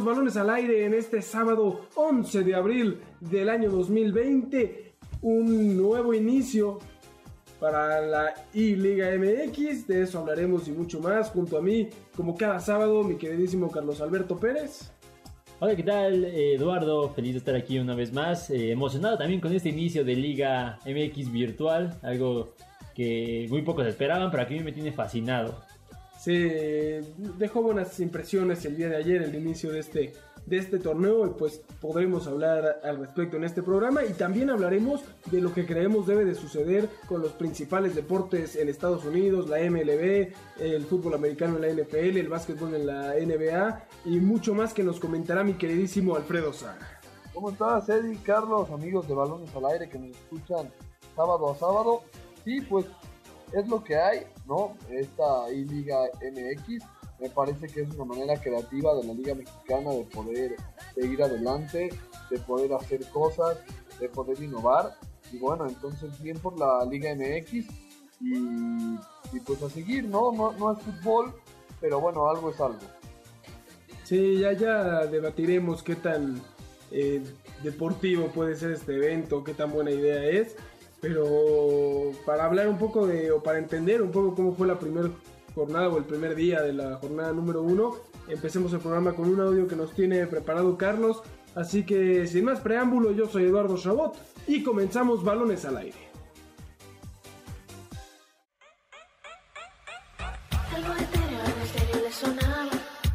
Balones al aire en este sábado 11 de abril del año 2020. Un nuevo inicio para la I-Liga MX. De eso hablaremos y mucho más junto a mí, como cada sábado, mi queridísimo Carlos Alberto Pérez. Hola, ¿qué tal? Eduardo, feliz de estar aquí una vez más. Eh, emocionado también con este inicio de Liga MX virtual, algo que muy pocos esperaban, pero aquí me tiene fascinado se dejó buenas impresiones el día de ayer, el inicio de este, de este torneo, y pues podremos hablar al respecto en este programa y también hablaremos de lo que creemos debe de suceder con los principales deportes en Estados Unidos, la MLB, el fútbol americano en la NFL, el básquetbol en la NBA y mucho más que nos comentará mi queridísimo Alfredo Saga. ¿Cómo estás, Eddie, Carlos, amigos de Balones al Aire que nos escuchan sábado a sábado? Sí, pues es lo que hay, ¿no? Esta I-Liga MX me parece que es una manera creativa de la Liga Mexicana de poder seguir adelante, de poder hacer cosas, de poder innovar. Y bueno, entonces bien por la Liga MX y, pues a seguir, ¿no? ¿no? No es fútbol, pero bueno, algo es algo. Sí, ya, ya debatiremos qué tan eh, deportivo puede ser este evento, qué tan buena idea es. Pero para hablar un poco de, o para entender un poco cómo fue la primera jornada o el primer día de la jornada número uno, empecemos el programa con un audio que nos tiene preparado Carlos. Así que sin más preámbulo, yo soy Eduardo Chabot y comenzamos balones al aire.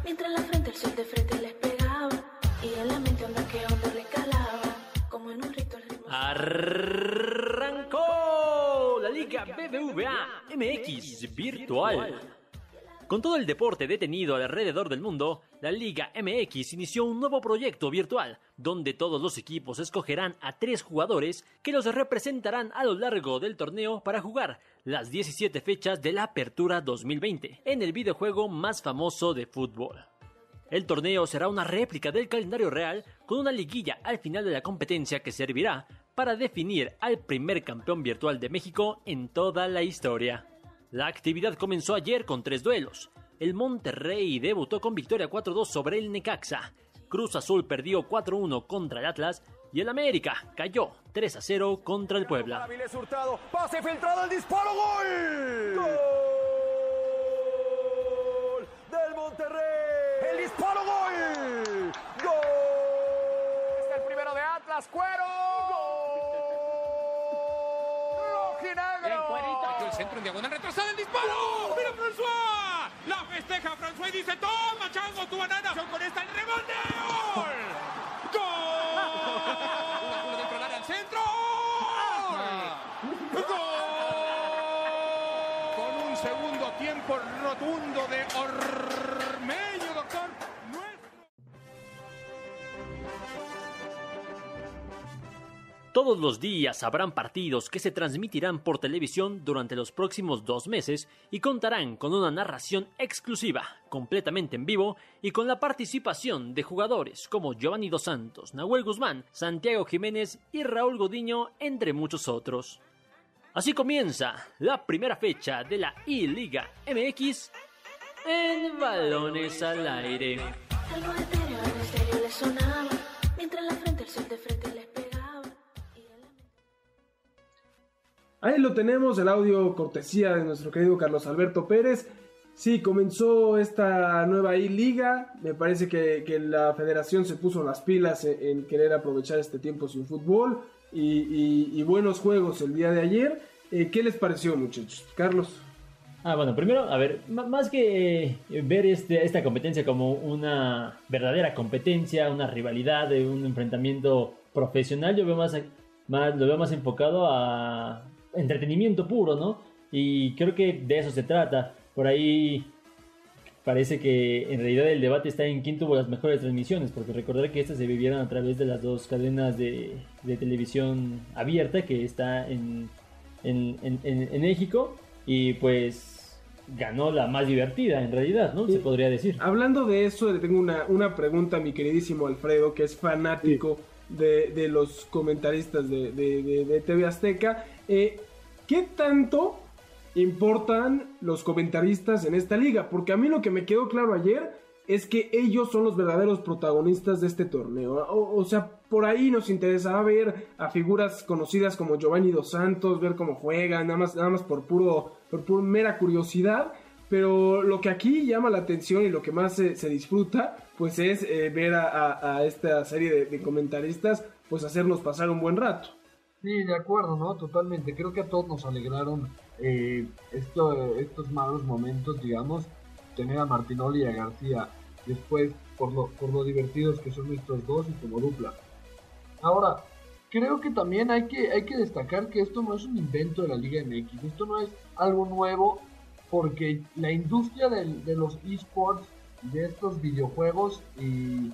mientras la frente el sol de frente les pegaba y en la mente onda que onda le calaba como en un BBVA MX Virtual. Con todo el deporte detenido alrededor del mundo, la Liga MX inició un nuevo proyecto virtual, donde todos los equipos escogerán a tres jugadores que los representarán a lo largo del torneo para jugar las 17 fechas de la Apertura 2020 en el videojuego más famoso de fútbol. El torneo será una réplica del calendario real con una liguilla al final de la competencia que servirá para definir al primer campeón virtual de México en toda la historia. La actividad comenzó ayer con tres duelos. El Monterrey debutó con victoria 4-2 sobre el Necaxa. Cruz Azul perdió 4-1 contra el Atlas y el América cayó 3-0 contra el Puebla. pase filtrado, el disparo, gol. Gol en diagonal, retrasada el disparo. ¡Mira François! La festeja François y dice, toma, chango, tu banana. Con esta el rebote. Todos los días habrán partidos que se transmitirán por televisión durante los próximos dos meses y contarán con una narración exclusiva, completamente en vivo y con la participación de jugadores como Giovanni Dos Santos, Nahuel Guzmán, Santiago Jiménez y Raúl Godiño, entre muchos otros. Así comienza la primera fecha de la I-Liga MX en Balones al Aire. Ahí lo tenemos, el audio cortesía de nuestro querido Carlos Alberto Pérez. Sí, comenzó esta nueva I-Liga. Me parece que, la federación se puso las pilas en, querer aprovechar este tiempo sin fútbol y, buenos juegos el día de ayer. Eh, ¿Qué les pareció, muchachos? Carlos. Ah, bueno, primero, a ver, más que ver este, esta competencia como una verdadera competencia, una rivalidad, un enfrentamiento profesional, yo veo más, más, lo veo más enfocado a entretenimiento puro, ¿no? Y creo que de eso se trata. Por ahí parece que en realidad el debate está en quién tuvo las mejores transmisiones, porque recordar que estas se vivieron a través de las dos cadenas de, televisión abierta que está en, en México y pues ganó la más divertida en realidad, ¿no? Se podría decir. Hablando de eso, le tengo una, una pregunta a mi queridísimo Alfredo, que es fanático de, los comentaristas de, de, TV Azteca. Eh, ¿Qué tanto importan los comentaristas en esta liga? Porque a mí lo que me quedó claro ayer es que ellos son los verdaderos protagonistas de este torneo. O, sea, por ahí nos interesaba ver a figuras conocidas como Giovanni Dos Santos, ver cómo juegan, nada más, nada más por puro, por pura mera curiosidad. Pero lo que aquí llama la atención y lo que más se, disfruta, pues es eh, ver a, esta serie de, comentaristas, pues hacernos pasar un buen rato. Sí, de acuerdo, ¿no? Totalmente. Creo que a todos nos alegraron eh, estos malos momentos, digamos, tener a Martinoli y a García después por lo, por lo divertidos que son estos dos y como dupla. Ahora, creo que también hay que, hay que destacar que esto no es un invento de la Liga MX, esto no es algo nuevo porque la industria de, los esports, de estos videojuegos y,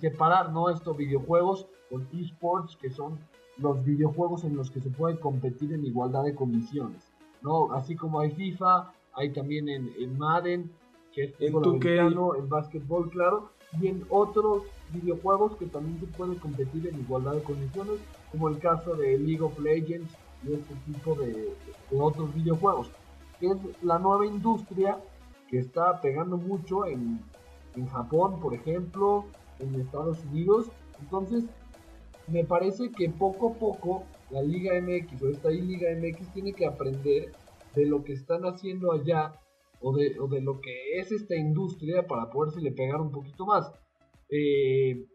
separar ¿no? estos videojuegos con esports que son los videojuegos en los que se puede competir en igualdad de condiciones. ¿no? Así como hay FIFA, hay también en, en Madden, que es en americano, en básquetbol, claro, y en otros videojuegos que también se pueden competir en igualdad de condiciones, como el caso de League of Legends y este tipo de, otros videojuegos, que es la nueva industria que está pegando mucho en, en Japón, por ejemplo, en Estados Unidos. Entonces, me parece que poco a poco la Liga MX o esta Liga MX tiene que aprender de lo que están haciendo allá o de, o de lo que es esta industria para le pegar un poquito más. Eh,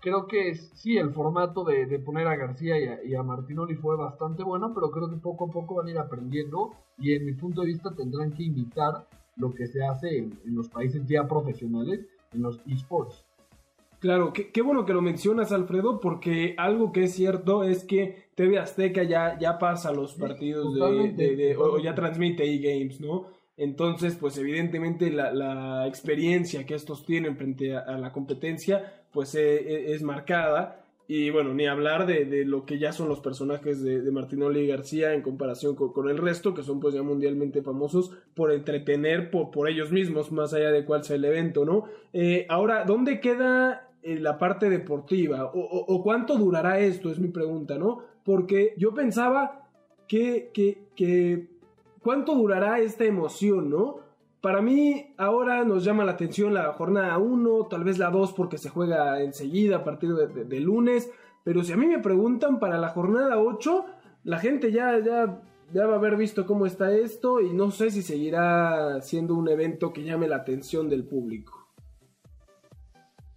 creo que sí, el formato de, poner a García y a, Martinoli fue bastante bueno, pero creo que poco a poco van a ir aprendiendo y en mi punto de vista tendrán que imitar lo que se hace en, los países ya profesionales, en los esports. Claro, qué, bueno que lo mencionas, Alfredo, porque algo que es cierto es que TV Azteca ya, ya pasa los partidos de, o, ya transmite e-games, ¿no? Entonces, pues evidentemente la, experiencia que estos tienen frente a, la competencia, pues e, e, es marcada. Y bueno, ni hablar de, lo que ya son los personajes de, de Martinoli y García en comparación con, el resto, que son pues ya mundialmente famosos por entretener por, ellos mismos, más allá de cuál sea el evento, ¿no? Eh, ahora, ¿dónde queda eh, la parte deportiva? O, o, cuánto durará esto? Es mi pregunta, ¿no? Porque yo pensaba que, que, que ¿Cuánto durará esta emoción, no? Para mí ahora nos llama la atención la jornada 1, tal vez la 2 porque se juega enseguida a partir de, lunes, pero si a mí me preguntan para la jornada 8, la gente ya, ya, ya va a haber visto cómo está esto y no sé si seguirá siendo un evento que llame la atención del público.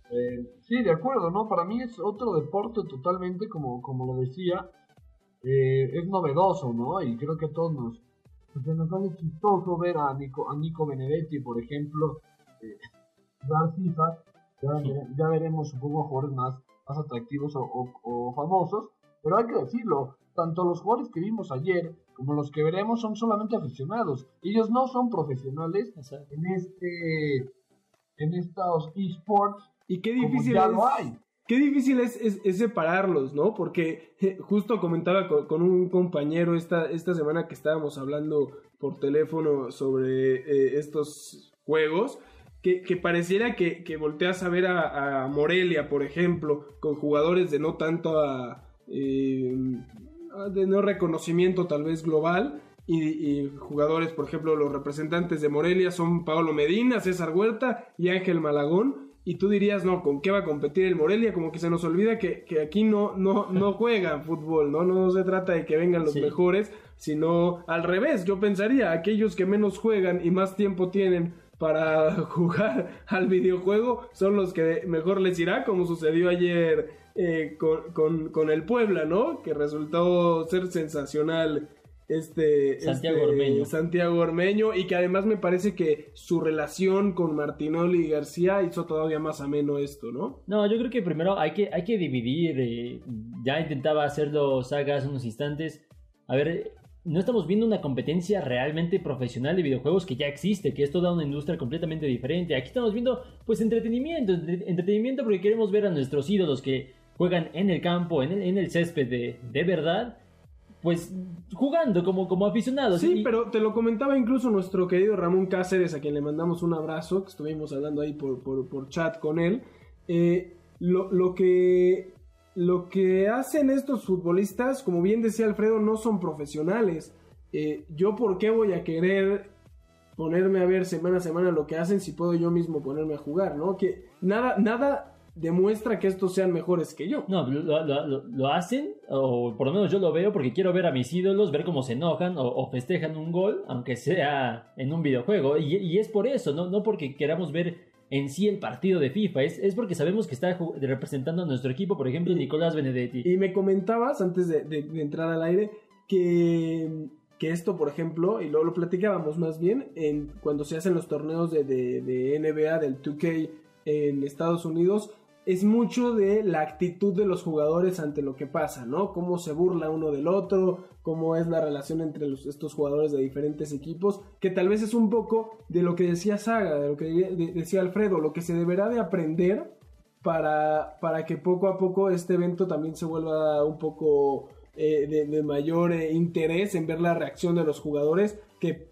Eh, sí, de acuerdo, ¿no? Para mí es otro deporte totalmente, como, como lo decía, eh, es novedoso, ¿no? Y creo que a todos nos, porque nos hace chistoso ver a Nico, a Nico Benedetti, por ejemplo, eh, dar FIFA. Ya, veremos, supongo, jugadores más, más atractivos o, famosos. Pero hay que decirlo, tanto los jugadores que vimos ayer como los que veremos son solamente aficionados. Ellos no son profesionales en este en estos esports. Y qué difícil ya lo hay. Qué difícil es, es, separarlos, ¿no? Porque justo comentaba con, un compañero esta, esta semana que estábamos hablando por teléfono sobre eh, estos juegos, que, que pareciera que, que, volteas a ver a, Morelia, por ejemplo, con jugadores de no tanto a, eh, de no reconocimiento tal vez global, y, y, jugadores, por ejemplo, los representantes de Morelia son Pablo Medina, César Huerta y Ángel Malagón y tú dirías, no, ¿con qué va a competir el Morelia? Como que se nos olvida que, aquí no, no, no juegan fútbol, ¿no? No se trata de que vengan los mejores, sino al revés, yo pensaría, aquellos que menos juegan y más tiempo tienen para jugar al videojuego son los que mejor les irá, como sucedió ayer eh, con, con, el Puebla, ¿no? Que resultó ser sensacional este Santiago este, Ormeño. Santiago Ormeño y que además me parece que su relación con Martinoli y García hizo todavía más ameno esto, ¿no? No, yo creo que primero hay que, hay que dividir. eh, ya intentaba hacerlo Saga hace unos instantes. A ver, no estamos viendo una competencia realmente profesional de videojuegos que ya existe, que es toda una industria completamente diferente. Aquí estamos viendo, pues, entretenimiento. entre- entretenimiento porque queremos ver a nuestros ídolos que juegan en el campo, en el, en el césped de, de verdad. Pues jugando como, como aficionados. Sí, Y- pero te lo comentaba incluso nuestro querido Ramón Cáceres, a quien le mandamos un abrazo, que estuvimos hablando ahí por, por, por chat con él. Eh, lo, lo que, lo que hacen estos futbolistas, como bien decía Alfredo, no son profesionales. Eh, yo, ¿por qué voy a querer ponerme a ver semana a semana lo que hacen si puedo yo mismo ponerme a jugar, ¿no? Que nada, nada demuestra que estos sean mejores que yo. No, lo, lo- lo- lo hacen, o por lo menos yo lo veo porque quiero ver a mis ídolos, ver cómo se enojan o, o festejan un gol, aunque sea en un videojuego. Y, y es por eso, ¿no? no porque queramos ver en sí el partido de FIFA, es, es porque sabemos que está representando a nuestro equipo, por ejemplo, Nicolás Benedetti. Y me comentabas, antes de, de- de entrar al aire, que, que esto, por ejemplo, y luego lo platicábamos más bien, en, cuando se hacen los torneos de, de- de NBA, del 2K en Estados Unidos, es mucho de la actitud de los jugadores ante lo que pasa, ¿no? Cómo se burla uno del otro, cómo es la relación entre los- estos jugadores de diferentes equipos, que tal vez es un poco de lo que decía Saga, de lo que de- decía Alfredo, lo que se deberá de aprender para, para que poco a poco este evento también se vuelva un poco eh, de, de mayor eh, interés en ver la reacción de los jugadores, que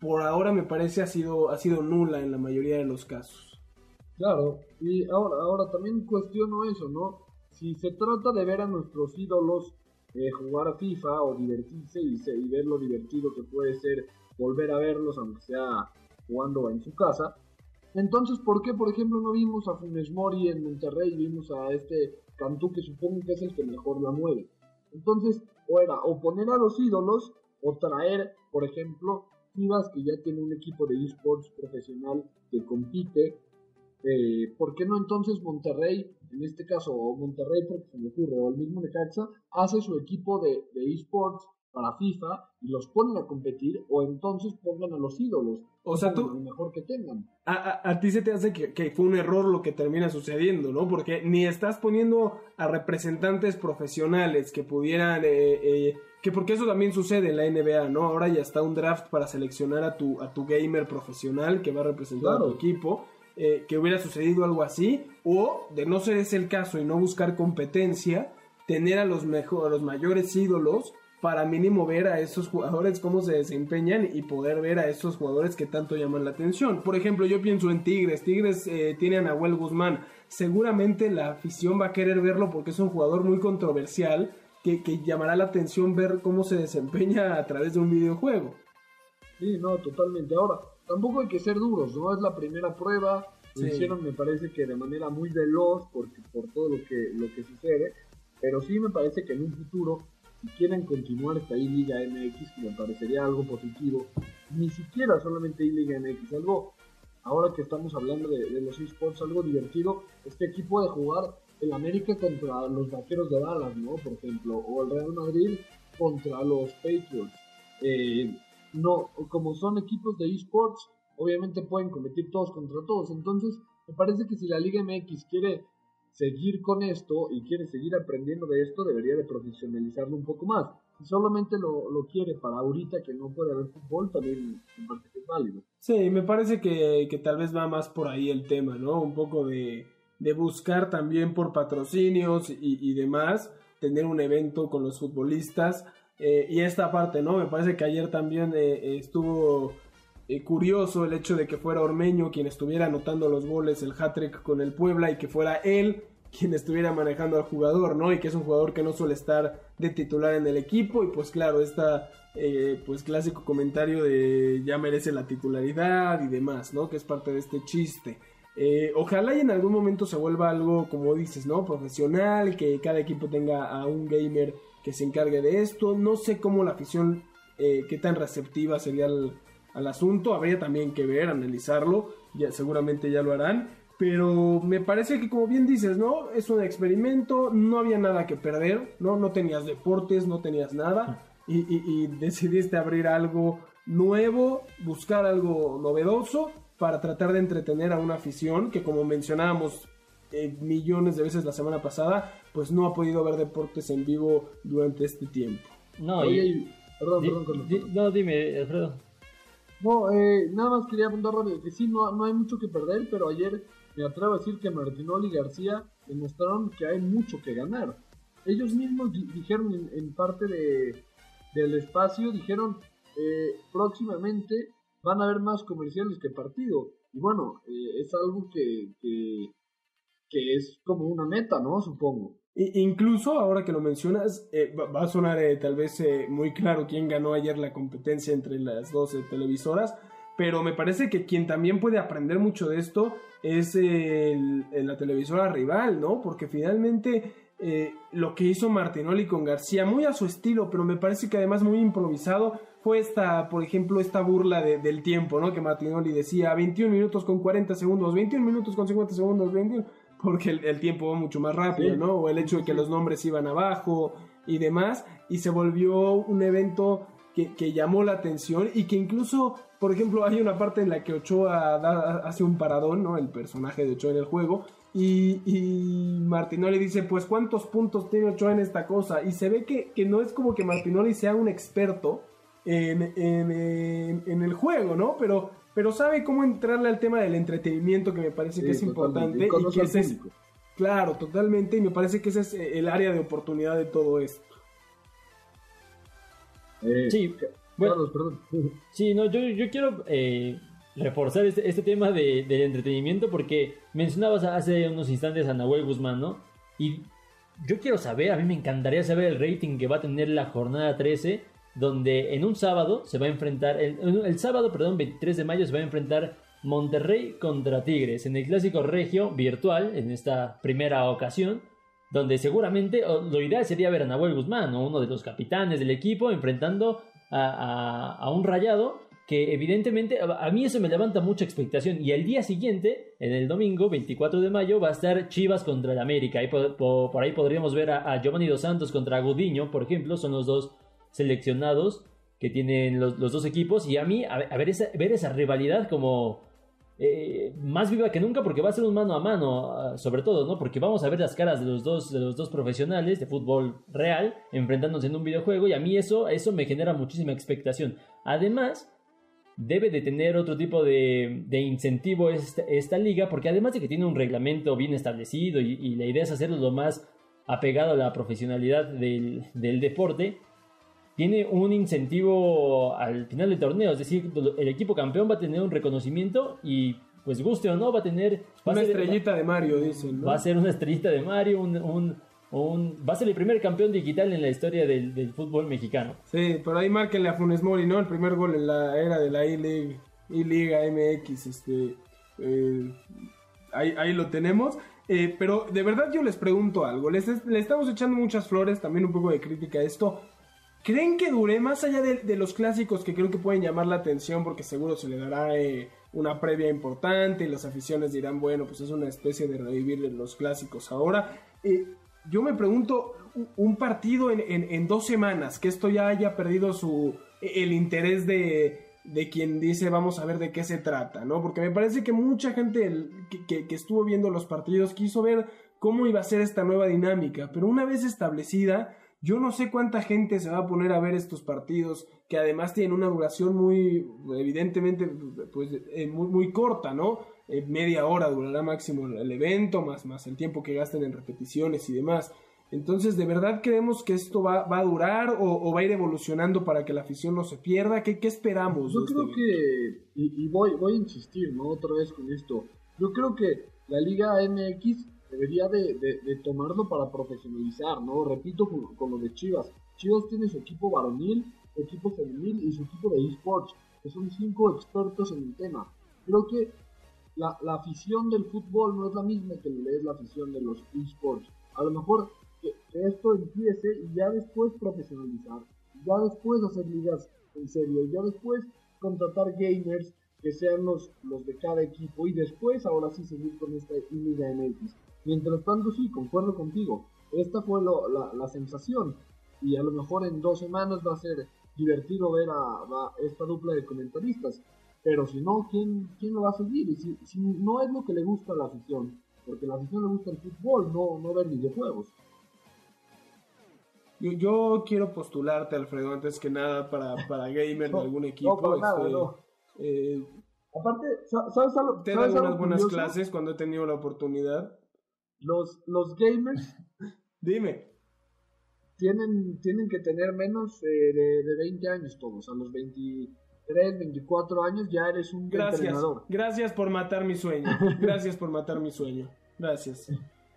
por ahora me parece ha sido, ha sido nula en la mayoría de los casos. Claro, y ahora, ahora también cuestiono eso, ¿no? Si se trata de ver a nuestros ídolos eh, jugar a FIFA o divertirse y, y ver lo divertido que puede ser volver a verlos, aunque sea jugando en su casa, entonces, ¿por qué, por ejemplo, no vimos a Funes Mori en Monterrey vimos a este Cantú que supongo que es el que mejor la mueve? Entonces, o era o poner a los ídolos o traer, por ejemplo, Chivas que ya tiene un equipo de esports profesional que compite eh, ¿por qué no entonces Monterrey, en este caso, o Monterrey porque se me ocurre, o el mismo Necaxa, hace su equipo de, de esports para FIFA y los ponen a competir, o entonces pongan a los ídolos, O sea, tú- lo mejor que tengan. A, a- a ti se te hace que, que fue un error lo que termina sucediendo, ¿no? Porque ni estás poniendo a representantes profesionales que pudieran... eh, eh, que porque eso también sucede en la NBA, ¿no? Ahora ya está un draft para seleccionar a tu, a tu gamer profesional que va a representar a tu equipo. Eh, que hubiera sucedido algo así. O, de no ser ese el caso y no buscar competencia, tener a los, mejor, a los mayores ídolos para mínimo ver a esos jugadores cómo se desempeñan y poder ver a esos jugadores que tanto llaman la atención. Por ejemplo, yo pienso en Tigres. Tigres eh, tiene a Nahuel Guzmán. Seguramente la afición va a querer verlo porque es un jugador muy controversial que, que llamará la atención ver cómo se desempeña a través de un videojuego. Sí, no, totalmente. Ahora, tampoco hay que ser duros, ¿no? Es la primera prueba. Lo Sí. hicieron, me parece que de manera muy veloz, porque, por todo lo que, lo que sucede. Pero sí me parece que en un futuro, si quieren continuar esta I-Liga MX, que me parecería algo positivo, ni siquiera solamente I-Liga MX, algo, ahora que estamos hablando de, de los esports, algo divertido, este equipo de jugar el América contra los Vaqueros de Dallas, ¿no? Por ejemplo, o el Real Madrid contra los Patriots. Eh, no, como son equipos de esports, obviamente pueden competir todos contra todos. Entonces, me parece que si la Liga MX quiere seguir con esto y quiere seguir aprendiendo de esto, debería de profesionalizarlo un poco más. Si solamente lo, lo quiere para ahorita que no puede haber fútbol, también es válido. Sí, me parece que, que tal vez va más por ahí el tema, ¿no? Un poco de, de buscar también por patrocinios y, y demás, tener un evento con los futbolistas. Eh, y esta parte, ¿no? Me parece que ayer también eh, estuvo eh, curioso el hecho de que fuera Ormeño quien estuviera anotando los goles, el hat-trick con el Puebla y que fuera él quien estuviera manejando al jugador, ¿no? Y que es un jugador que no suele estar de titular en el equipo y pues claro, esta eh, pues clásico comentario de ya merece la titularidad y demás, ¿no? Que es parte de este chiste. Ojalá y en algún momento se vuelva algo, como dices, ¿no? Profesional, que cada equipo tenga a un gamer que se encargue de esto. No sé cómo la afición, eh, qué tan receptiva sería al, al asunto. Habría también que ver, analizarlo. Ya, seguramente ya lo harán. Pero me parece que como bien dices, ¿no? Es un experimento, no había nada que perder, ¿no? No tenías deportes, no tenías nada. y, y decidiste abrir algo nuevo, buscar algo novedoso para tratar de entretener a una afición que como mencionábamos eh, millones de veces la semana pasada, pues no ha podido ver deportes en vivo durante este tiempo. No, perdón, perdón, no, dime, Alfredo. No, eh, nada más quería apuntar que sí, no, no hay mucho que perder, pero ayer me atrevo a decir que Martinoli y García demostraron que hay mucho que ganar. Ellos mismos dijeron en, parte de, del espacio, dijeron eh, próximamente van a haber más comerciales que partido. Y bueno, eh, es algo que, que, es como una meta, ¿no? Supongo. incluso ahora que lo mencionas, eh, va a sonar tal vez muy claro quién ganó ayer la competencia entre las dos televisoras, pero me parece que quien también puede aprender mucho de esto es la televisora rival, ¿no? Porque finalmente lo que hizo Martinoli con García, muy a su estilo, pero me parece que además muy improvisado, fue esta, por ejemplo, esta burla del tiempo, ¿no? Que Martinoli decía 21 minutos con 40 segundos, 21 minutos con 50 segundos, 21, porque el, tiempo va mucho más rápido, ¿no? O el hecho de que los nombres iban abajo y demás, y se volvió un evento que, llamó la atención y que incluso, por ejemplo, hay una parte en la que Ochoa hace un paradón, ¿no? El personaje de Ochoa en el juego, y, y, Martinoli dice, pues cuántos puntos tiene Ochoa en esta cosa. Y se ve que, que no es como que Martinoli sea un experto, en, el juego, ¿no? Pero, pero sabe cómo entrarle al tema del entretenimiento que me parece que es importante. Y, que es, claro, totalmente, y me parece que ese es eh, el área de oportunidad de todo esto. Eh, sí, bueno, perdón. Sí, no, yo, yo quiero eh, reforzar este, este tema de, del entretenimiento porque mencionabas hace unos instantes a Nahuel Guzmán, ¿no? Y yo quiero saber, a mí me encantaría saber el rating que va a tener la jornada 13 donde en un sábado se va a enfrentar, el, sábado, perdón, 23 de mayo se va a enfrentar Monterrey contra Tigres en el clásico regio virtual en esta primera ocasión, donde seguramente lo ideal sería ver a Nahuel Guzmán, uno de los capitanes del equipo, enfrentando a, un rayado que evidentemente a, mí eso me levanta mucha expectación. Y el día siguiente, en el domingo 24 de mayo, va a estar Chivas contra el América. Y por, ahí podríamos ver a, a, Giovanni Dos Santos contra Gudiño, por ejemplo, son los dos seleccionados que tienen los, dos equipos y a mí ver, esa, ver esa rivalidad como eh, más viva que nunca porque va a ser un mano a mano ah, sobre todo, ¿no? Porque vamos a ver las caras de los dos, de los dos profesionales de fútbol real enfrentándose en un videojuego y a mí eso, eso me genera muchísima expectación. Además, debe de tener otro tipo de, de incentivo esta, liga porque además de que tiene un reglamento bien establecido y, la idea es hacerlo lo más apegado a la profesionalidad del, del deporte, tiene un incentivo al final del torneo. Es decir, el equipo campeón va a tener un reconocimiento y, pues guste o no, va a tener. una estrellita de Mario, dicen. Va a ser una estrellita de Mario, un, un, va a ser el primer campeón digital en la historia del, fútbol mexicano. Sí, por ahí márquenle a Funes Mori, ¿no? El primer gol en la era de la I-Liga MX. Este, eh, ahí, ahí lo tenemos. Eh, pero de verdad yo les pregunto algo. Les, le estamos echando muchas flores, también un poco de crítica a esto. ¿Creen que dure más allá de, los clásicos que creo que pueden llamar la atención porque seguro se le dará eh, una previa importante y las aficiones dirán, bueno, pues es una especie de revivir los clásicos ahora? Eh, yo me pregunto, un partido en, dos semanas, que esto ya haya perdido su, el interés de, quien dice vamos a ver de qué se trata, ¿no? Porque me parece que mucha gente que, que, estuvo viendo los partidos quiso ver cómo iba a ser esta nueva dinámica, pero una vez establecida, yo no sé cuánta gente se va a poner a ver estos partidos que además tienen una duración muy, evidentemente, pues eh, muy, muy, corta, ¿no? Eh, media hora durará máximo el evento, más, más el tiempo que gasten en repeticiones y demás. Entonces, ¿de verdad creemos que esto va, va a durar o, va a ir evolucionando para que la afición no se pierda? ¿Qué, qué esperamos? Yo creo este que, y, voy, voy a insistir, ¿no? Otra vez con esto. Yo creo que la Liga MX debería de, tomarlo para profesionalizar, ¿no? Repito con, lo de Chivas. Chivas tiene su equipo varonil, su equipo femenil y su equipo de esports, que son cinco expertos en el tema. Creo que la, afición del fútbol no es la misma que es la afición de los esports. A lo mejor que, esto empiece y ya después profesionalizar, ya después hacer ligas en serio, ya después contratar gamers que sean los, los de cada equipo y después ahora sí seguir con esta Liga MX. Mientras tanto, sí, concuerdo contigo. Esta fue la, sensación. y a lo mejor en dos semanas va a ser divertido ver a, esta dupla de comentaristas. Pero si no, ¿quién, quién lo va a seguir? Y si, si, no es lo que le gusta a la afición, porque a la afición le gusta el fútbol, no, no ver videojuegos. Yo, yo quiero postularte, Alfredo, antes que nada para, para gamer de algún equipo. No, nada, este, no. Eh, Aparte, ¿sabes algo? Te he dado unas buenas clases cuando he tenido la oportunidad. Los, los gamers. Dime. Tienen, tienen que tener menos eh, de, de 20 años todos. A los 23, 24 años ya eres un gracias, entrenador. Gracias por matar mi sueño. Gracias por matar mi sueño. Gracias.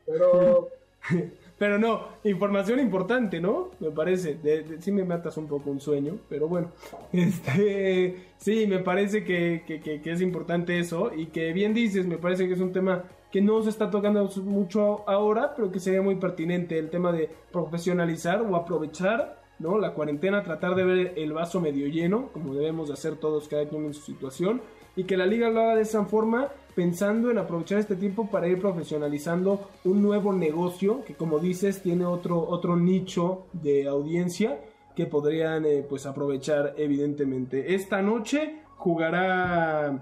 Pero. Pero no, información importante, ¿no? Me parece. De, sí me matas un poco un sueño, pero bueno. Este, sí, me parece que, que, es importante eso. Y que bien dices, me parece que es un tema que no se está tocando mucho ahora, pero que sería muy pertinente. El tema de profesionalizar o aprovechar, ¿no? La cuarentena, tratar de ver el vaso medio lleno, como debemos de hacer todos cada quien en su situación. Y que la liga lo haga de esa forma pensando en aprovechar este tiempo para ir profesionalizando un nuevo negocio que como dices tiene otro, otro nicho de audiencia que podrían eh, pues aprovechar evidentemente. Esta noche jugará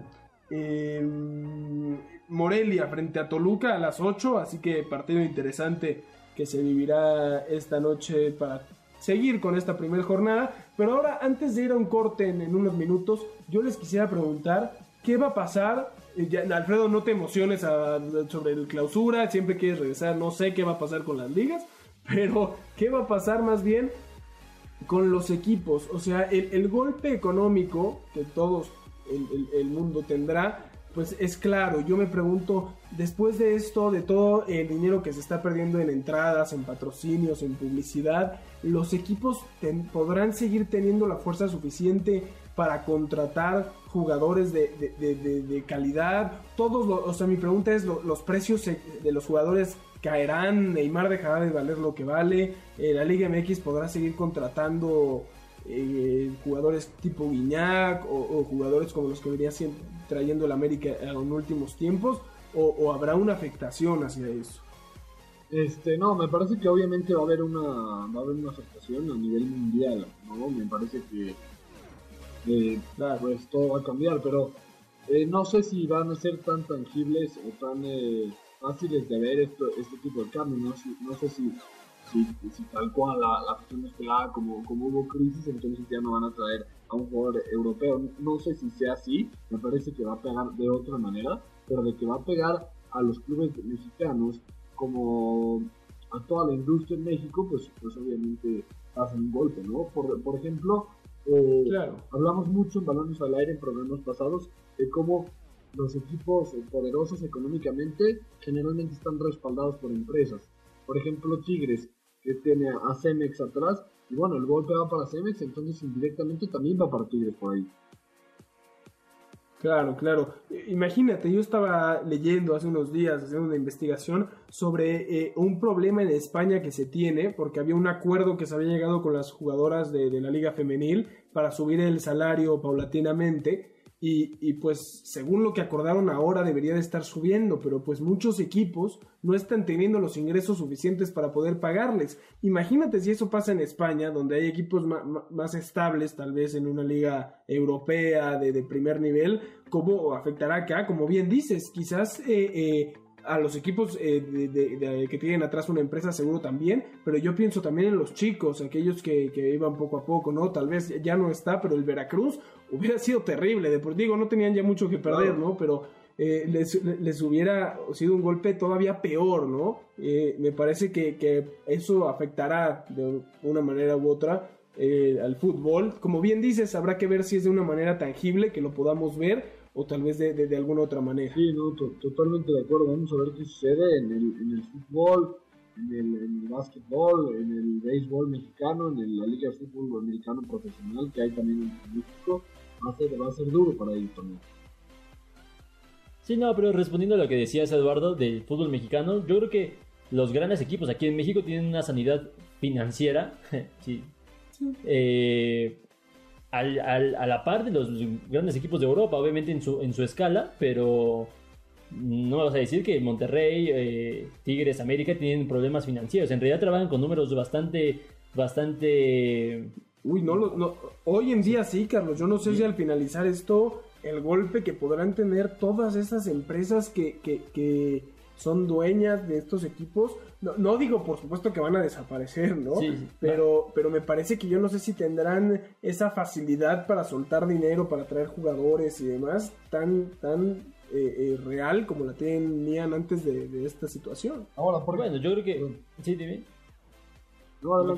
em, Morelia frente a Toluca a las 8, así que partido interesante que se vivirá esta noche para seguir con esta primera jornada. Pero ahora, antes de ir a un corte en, unos minutos, yo les quisiera preguntar qué va a pasar Alfredo, no te emociones sobre el clausura, siempre quieres regresar, no sé qué va a pasar con las ligas, pero qué va a pasar más bien con los equipos. O sea, el, golpe económico que todos el, mundo tendrá, pues es claro. Yo me pregunto, después de esto, de todo el dinero que se está perdiendo en entradas, en patrocinios, en publicidad, los equipos podrán seguir teniendo la fuerza suficiente para contratar jugadores de, calidad. Todos, o sea, mi pregunta es, ¿los precios de los jugadores caerán? ¿Neymar dejará de valer lo que vale? Eh, ¿La Liga MX podrá seguir contratando eh, jugadores tipo Guiñac o, jugadores como los que venía trayendo el América en últimos tiempos? O, habrá una afectación hacia eso? Este, no, me parece que obviamente va a haber una, va a haber una afectación a nivel mundial, ¿no? Me parece que eh, pues todo va a cambiar, pero eh, no sé si van a ser tan tangibles o tan eh, fáciles de ver esto, este tipo de cambios, no, no sé si, si, tal cual la, la cuestión esperada como, como hubo crisis, entonces ya no van a traer a un jugador europeo, no sé si sea así, me parece que va a pegar de otra manera, pero de que va a pegar a los clubes mexicanos como a toda la industria en México, pues, pues obviamente hacen un golpe, ¿no? Por, por ejemplo, eh, hablamos mucho en Balones al Aire en programas pasados de cómo los equipos poderosos económicamente generalmente están respaldados por empresas. Por ejemplo, Tigres, que tiene a Cemex atrás, y bueno, el golpe va para Cemex, entonces indirectamente también va para Tigres por ahí. Claro, claro. Imagínate, yo estaba leyendo hace unos días, haciendo una investigación sobre eh, un problema en España que se tiene, porque había un acuerdo que se había llegado con las jugadoras de, de la Liga Femenil para subir el salario paulatinamente y, pues según lo que acordaron ahora debería de estar subiendo, pero pues muchos equipos no están teniendo los ingresos suficientes para poder pagarles. Imagínate si eso pasa en España, donde hay equipos más estables, tal vez en una liga europea de, primer nivel, ¿cómo afectará acá? Como bien dices, quizás eh, eh, a los equipos eh, que tienen atrás una empresa seguro también, pero yo pienso también en los chicos, aquellos que, que, iban poco a poco, ¿no? Tal vez ya no está, pero el Veracruz hubiera sido terrible, de por digo, no tenían ya mucho que perder, ¿no? Pero eh, les, hubiera sido un golpe todavía peor, ¿no? Eh, me parece que, que, eso afectará de una manera u otra al fútbol. Como bien dices, habrá que ver si es de una manera tangible, que lo podamos ver, o tal vez de, de, alguna otra manera. Sí, no, totalmente de acuerdo. Vamos a ver qué sucede en el, en el fútbol, en el, en el básquetbol, en el béisbol mexicano, en la Liga de Fútbol Americano Profesional que hay también en México. Va a ser, va a ser duro para ellos también. Sí, no, pero respondiendo a lo que decías, Eduardo, del fútbol mexicano, yo creo que los grandes equipos aquí en México tienen una sanidad financiera. sí. Eh, a la par de los grandes equipos de Europa, obviamente en su, en su escala, pero no me vas a decir que Monterrey, eh, Tigres, América tienen problemas financieros. En realidad trabajan con números bastante bastante... Uy, no, no, hoy en día sí, Carlos. Yo no sé si al finalizar esto, el golpe que podrán tener todas esas empresas que, que, que son dueñas de estos equipos. No, digo, por supuesto, que van a desaparecer, ¿no? Sí, pero, pero me parece que yo no sé si tendrán esa facilidad para soltar dinero, para traer jugadores y demás, tan, tan eh, eh, real como la tenían antes de, esta situación. Ahora, por bueno, yo creo que... Sí, dime. No, no,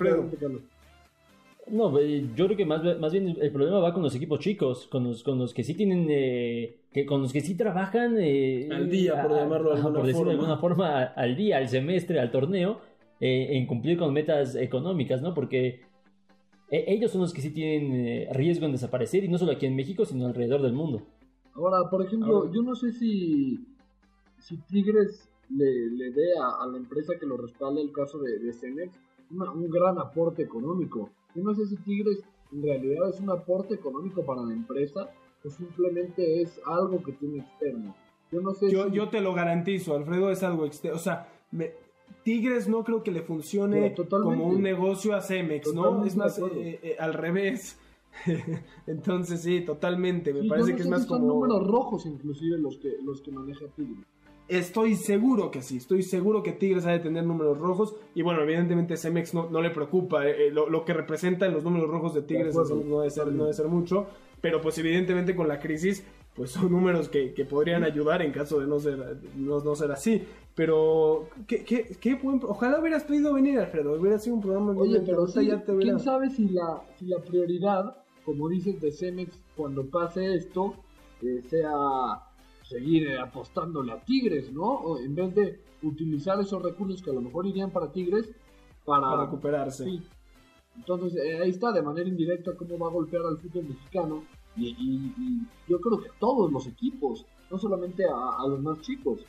eh, yo creo que más, más bien el problema va con los equipos chicos, con los, con los que sí tienen, eh, que, con los que sí trabajan eh, al día, por llamarlo de alguna forma. de alguna forma, al día, al semestre, al torneo, en cumplir con metas económicas, ¿no? Porque ellos son los que sí tienen riesgo en desaparecer, y no solo aquí en México, sino alrededor del mundo. Ahora, por ejemplo, yo no sé si, si Tigres le, le dé a, la empresa que lo respalda el caso de, de Cenex un gran aporte económico yo no sé si Tigres en realidad es un aporte económico para la empresa o simplemente es algo que tiene externo. Yo no sé yo, yo te lo garantizo, Alfredo, es algo externo. O sea, Tigres no creo que le funcione como un negocio a Cemex, ¿no? Es más, eh, eh, al revés. Entonces sí, totalmente. Me parece que es más como. Son números rojos, inclusive, los que, los que maneja Tigres. Estoy seguro que sí, estoy seguro que Tigres ha de tener números rojos y bueno, evidentemente Cemex no, no le preocupa, eh, eh, lo, que representan los números rojos de Tigres no, debe ser, no debe ser mucho, pero pues evidentemente con la crisis pues son números que, podrían ayudar en caso de no ser, no, ser así. Pero, ¿qué, qué, qué buen, ojalá hubieras podido venir, Alfredo. Hubiera sido un programa Oye, pero ya te ¿quién sabe si la, si la prioridad, como dices de Cemex, cuando pase esto, eh, sea seguir eh, apostándole a Tigres, ¿no? O en vez de utilizar esos recursos que a lo mejor irían para Tigres para, recuperarse. Sí. Entonces eh, ahí está de manera indirecta cómo va a golpear al fútbol mexicano y, yo creo que a todos los equipos, no solamente a, los más chicos.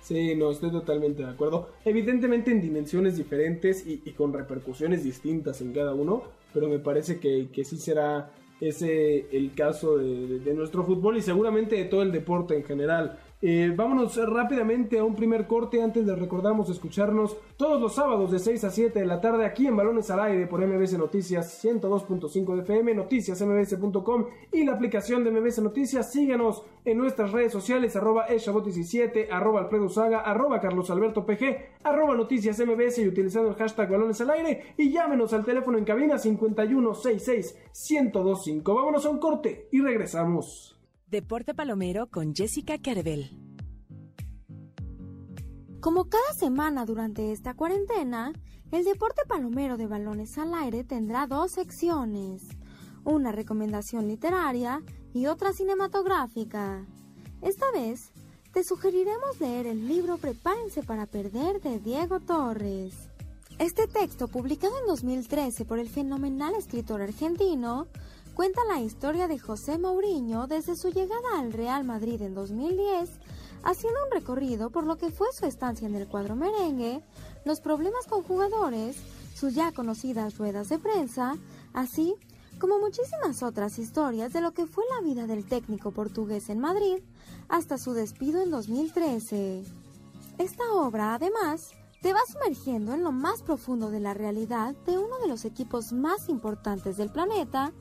Sí, no, estoy totalmente de acuerdo. Evidentemente en dimensiones diferentes y, con repercusiones distintas en cada uno, pero me parece que, que sí será es el caso de, nuestro fútbol y seguramente de todo el deporte en general. Eh, vámonos rápidamente a un primer corte antes de recordamos escucharnos todos los sábados de 6 a 7 de la tarde aquí en Balones al Aire por MBS Noticias 102.5 de FM, noticiasmbs.com y la aplicación de MBS Noticias. Síganos en nuestras redes sociales arroba eshabot17, arroba alfredo saga, arroba carlos alberto pg, arroba noticias mbs y utilizando el hashtag Balones al Aire y llámenos al teléfono en cabina 5166 1025. Vámonos a un corte y regresamos. Deporte Palomero con Jessica Carvel. Como cada semana durante esta cuarentena, el Deporte Palomero de Balones al Aire tendrá dos secciones, una recomendación literaria y otra cinematográfica. Esta vez, te sugeriremos leer el libro Prepárense para Perder de Diego Torres. Este texto, publicado en 2013 por el fenomenal escritor argentino, cuenta la historia de José Mourinho desde su llegada al Real Madrid en 2010, haciendo un recorrido por lo que fue su estancia en el cuadro merengue, los problemas con jugadores, sus ya conocidas ruedas de prensa, así como muchísimas otras historias de lo que fue la vida del técnico portugués en Madrid hasta su despido en 2013. Esta obra, además, te va sumergiendo en lo más profundo de la realidad de uno de los equipos más importantes del planeta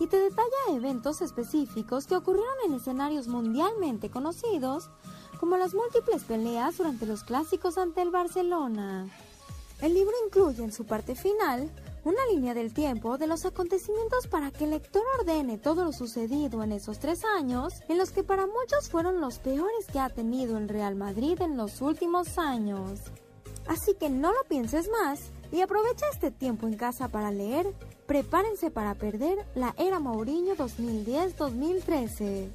y te detalla eventos específicos que ocurrieron en escenarios mundialmente conocidos, como las múltiples peleas durante los clásicos ante el Barcelona. El libro incluye en su parte final una línea del tiempo de los acontecimientos para que el lector ordene todo lo sucedido en esos tres años, en los que para muchos fueron los peores que ha tenido el Real Madrid en los últimos años. Así que no lo pienses más y aprovecha este tiempo en casa para leer Prepárense para perder la era Mourinho 2010-2013.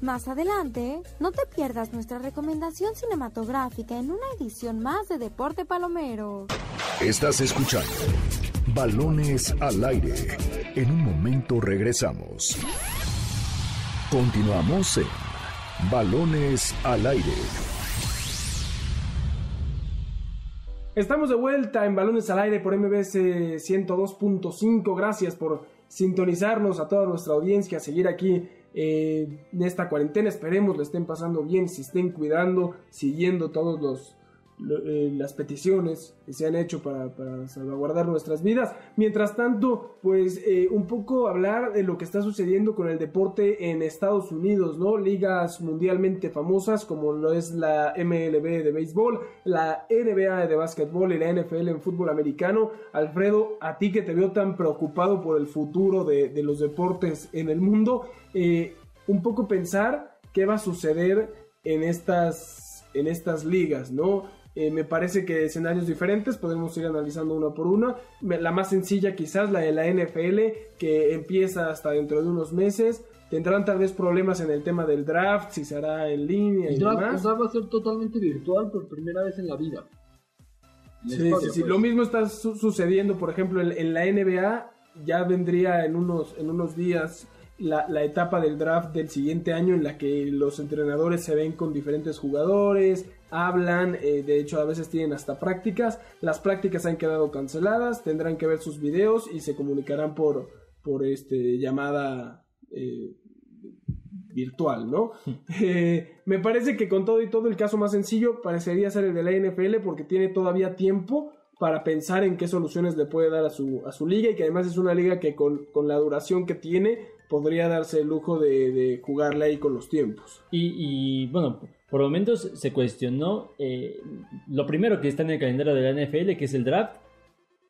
Más adelante, no te pierdas nuestra recomendación cinematográfica en una edición más de Deporte Palomero. Estás escuchando Balones al aire. En un momento regresamos. Continuamos en Balones al aire. Estamos de vuelta en Balones al Aire por MBS 102.5. Gracias por sintonizarnos a toda nuestra audiencia, seguir aquí eh, en esta cuarentena. Esperemos lo estén pasando bien, si estén cuidando, siguiendo todos los, las peticiones que se han hecho para, salvaguardar nuestras vidas. Mientras tanto, pues eh, un poco hablar de lo que está sucediendo con el deporte en Estados Unidos, ¿no? Ligas mundialmente famosas como lo es la MLB de béisbol, la NBA de básquetbol y la NFL en fútbol americano. Alfredo, a ti que te veo tan preocupado por el futuro de, los deportes en el mundo, eh, un poco pensar qué va a suceder en estas, en estas ligas, ¿no? Eh, me parece que escenarios diferentes podemos ir analizando una por una. La más sencilla quizás la de la NFL que empieza hasta dentro de unos meses. Tendrán tal vez problemas en el tema del draft, si se hará en línea y demás. El draft va a ser totalmente virtual por primera vez en la vida. sí, sí, sí. Pues. Lo mismo está sucediendo, por ejemplo, en, en, la NBA. Ya vendría en unos, en unos días la, la, etapa del draft del siguiente año en la que los entrenadores se ven con diferentes jugadores, hablan, eh, de hecho a veces tienen hasta prácticas, las prácticas han quedado canceladas, tendrán que ver sus videos y se comunicarán por, por este, llamada eh, virtual, ¿no? Eh, me parece que con todo y todo el caso más sencillo parecería ser el de la NFL porque tiene todavía tiempo para pensar en qué soluciones le puede dar a su, a su liga y que además es una liga que con, con la duración que tiene podría darse el lujo de, de jugarle ahí con los tiempos. Y, bueno, por momentos se cuestionó eh, lo primero que está en el calendario de la NFL, que es el draft.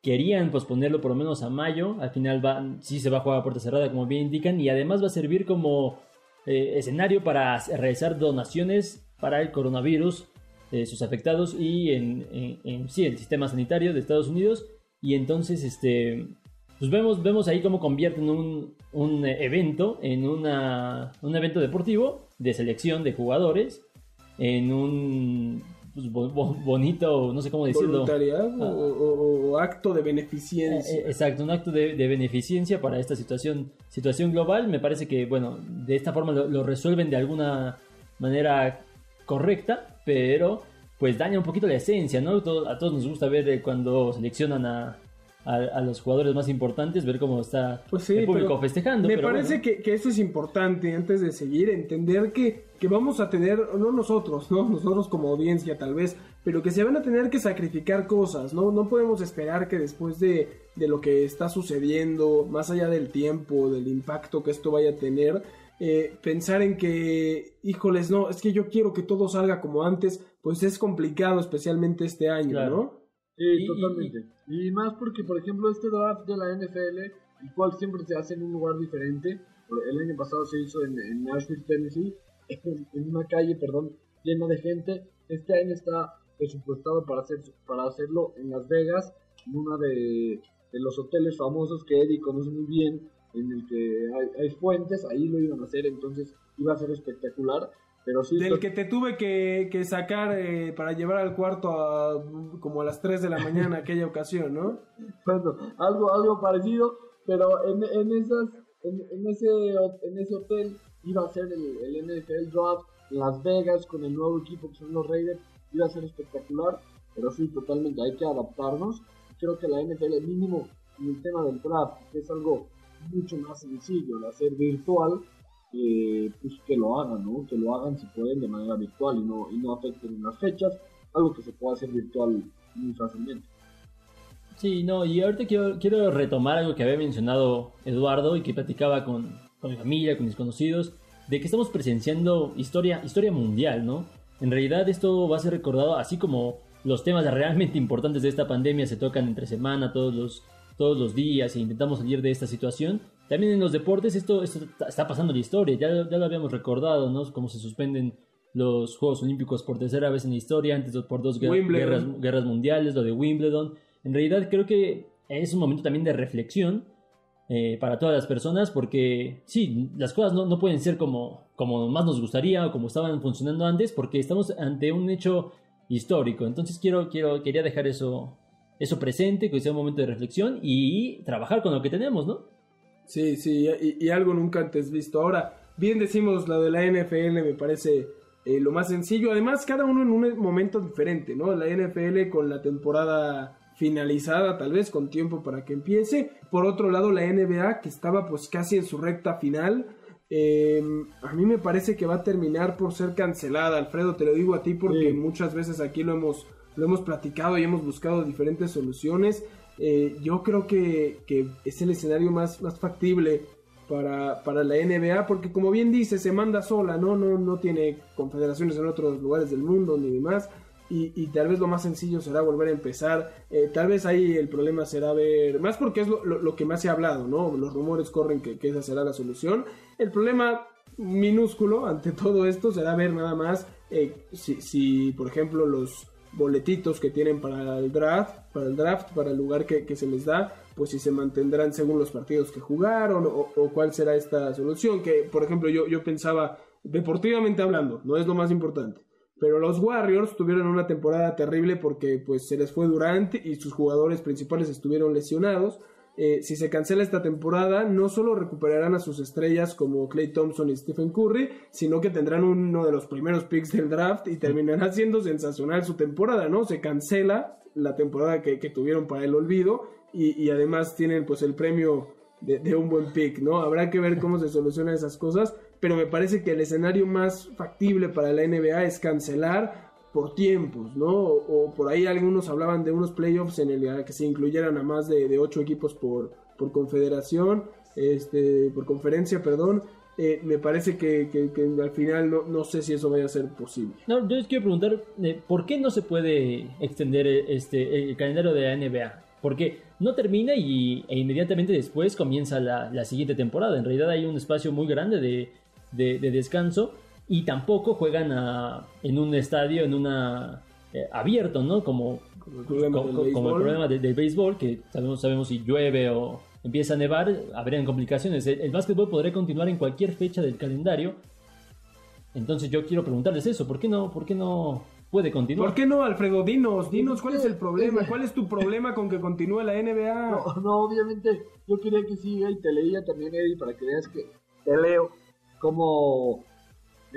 Querían posponerlo por lo menos a mayo. Al final va, sí se va a jugar a puerta cerrada, como bien indican. Y además va a servir como eh, escenario para realizar donaciones para el coronavirus, eh, sus afectados y en, sí, el sistema sanitario de Estados Unidos. Y entonces, este, pues vemos, vemos ahí cómo convierten un, un evento en una, un evento deportivo de selección de jugadores en un pues, bonito, no sé cómo decirlo. Voluntariado ah. o, acto de beneficencia. Eh, eh, exacto, un acto de, beneficencia para esta situación, situación global. Me parece que, bueno, de esta forma lo, resuelven de alguna manera correcta, pero pues daña un poquito la esencia, ¿no? a todos nos gusta ver cuando seleccionan a, a, los jugadores más importantes, ver cómo está pues el público festejando. Me parece que, eso es importante antes de seguir, entender que, que vamos a tener, no nosotros, ¿no? Nosotros como audiencia tal vez, pero que se van a tener que sacrificar cosas, ¿no? No podemos esperar que después de, de lo que está sucediendo, más allá del tiempo, del impacto que esto vaya a tener, eh, pensar en que, híjoles, no, es que yo quiero que todo salga como antes, pues es complicado, especialmente este año, ¿no? Sí, totalmente. Y, más porque, por ejemplo, este draft de la NFL, el cual siempre se hace en un lugar diferente. El año pasado se hizo en, Nashville, Tennessee, en, una calle, perdón, llena de gente. Este año está presupuestado para, hacer, para hacerlo en Las Vegas, en uno de, los hoteles famosos que Eddie conoce muy bien, en el que hay, hay fuentes, ahí lo iban a hacer, entonces iba a ser espectacular. Del que te tuve que, sacar eh, para llevar al cuarto a, como a las 3 de la mañana aquella ocasión, ¿no? Bueno, algo, algo parecido, pero en, en, esas, en, ese, en ese hotel iba a ser el, el NFL Draft Las Vegas con el nuevo equipo que son los Raiders, iba a ser espectacular, pero sí, totalmente hay que adaptarnos. Creo que la NFL mínimo en el tema del draft, que es algo mucho más sencillo de hacer virtual, pues que lo hagan, ¿no? Que lo hagan si pueden de manera virtual y no, y no afecten las fechas, algo que se puede hacer virtual muy fácilmente. Sí, no, y ahorita quiero, quiero retomar algo que había mencionado Eduardo y que platicaba con, con mi familia, con mis conocidos, de que estamos presenciando historia, historia mundial, ¿no? En realidad esto va a ser recordado así como los temas realmente importantes de esta pandemia se tocan entre semana, todos los, todos los días e intentamos salir de esta situación. También en los deportes esto, esto está pasando la historia, ya, ya lo habíamos recordado, ¿no? Cómo se suspenden los Juegos Olímpicos por tercera vez en la historia, antes por dos guerras, guerras, mundiales, lo de Wimbledon. En realidad creo que es un momento también de reflexión eh, para todas las personas, porque sí, las cosas no, no, pueden ser como, como más nos gustaría o como estaban funcionando antes, porque estamos ante un hecho histórico. Entonces quiero, quiero, quería dejar eso, eso presente, que sea un momento de reflexión y trabajar con lo que tenemos, ¿no? Sí, sí, y, algo nunca antes visto. Ahora, bien decimos lo de la NFL, me parece eh, lo más sencillo. Además, cada uno en un momento diferente, ¿no? La NFL con la temporada finalizada, tal vez con tiempo para que empiece. Por otro lado, la NBA, que estaba pues casi en su recta final. Em, a mí me parece que va a terminar por ser cancelada, Alfredo, te lo digo a ti porque muchas veces aquí lo hemos lo hemos platicado y hemos buscado diferentes soluciones. Eh, yo creo que, que, es el escenario más, más factible para, para, la NBA, porque como bien dice, se manda sola, ¿no? No, no tiene confederaciones en otros lugares del mundo ni demás. Y, tal vez lo más sencillo será volver a empezar. Eh, tal vez ahí el problema será ver, más porque es lo, que más se ha hablado, ¿no? Los rumores corren que, esa será la solución. El problema minúsculo ante todo esto será ver nada más eh, si, si, por ejemplo, los boletitos que tienen para el draft, para el draft, para el lugar que, se les da, pues si se mantendrán según los partidos que jugaron o, cuál será esta solución. Que, por ejemplo, yo, yo pensaba, deportivamente hablando, no es lo más importante pero los Warriors tuvieron una temporada terrible porque pues se les fue Durant y sus jugadores principales estuvieron lesionados. Eh, si se cancela esta temporada, no solo recuperarán a sus estrellas como Clay Thompson y Stephen Curry, sino que tendrán uno de los primeros picks del draft y terminará siendo sensacional su temporada, ¿no? Se cancela la temporada que, tuvieron para el olvido y, además tienen pues el premio de, de, un buen pick, ¿no? Habrá que ver cómo se solucionan esas cosas, pero me parece que el escenario más factible para la NBA es cancelar por tiempos, ¿no? O, por ahí algunos hablaban de unos playoffs en el que se incluyeran a más de, ocho equipos por, por confederación, este, por conferencia, perdón. Eh, me parece que, al final no, no, sé si eso vaya a ser posible. No, yo les quiero preguntar, eh, ¿por qué no se puede extender este, el calendario de la NBA? Porque no termina y, e inmediatamente después comienza la, la, siguiente temporada. En realidad hay un espacio muy grande de, de, descanso y tampoco juegan en un estadio, en una eh, abierto, ¿no? Como, como el problema, del, béisbol, que sabemos, sabemos si llueve o empieza a nevar, habrían complicaciones. El, básquetbol podría continuar en cualquier fecha del calendario. Entonces yo quiero preguntarles eso, ¿por qué no, por qué no puede continuar? ¿Por qué no, Alfredo? Dinos, dinos cuál es el problema, cuál es tu problema con que continúe la NBA. No, no, obviamente yo quería que siga y te leía también, Eddie, para que veas que te leo como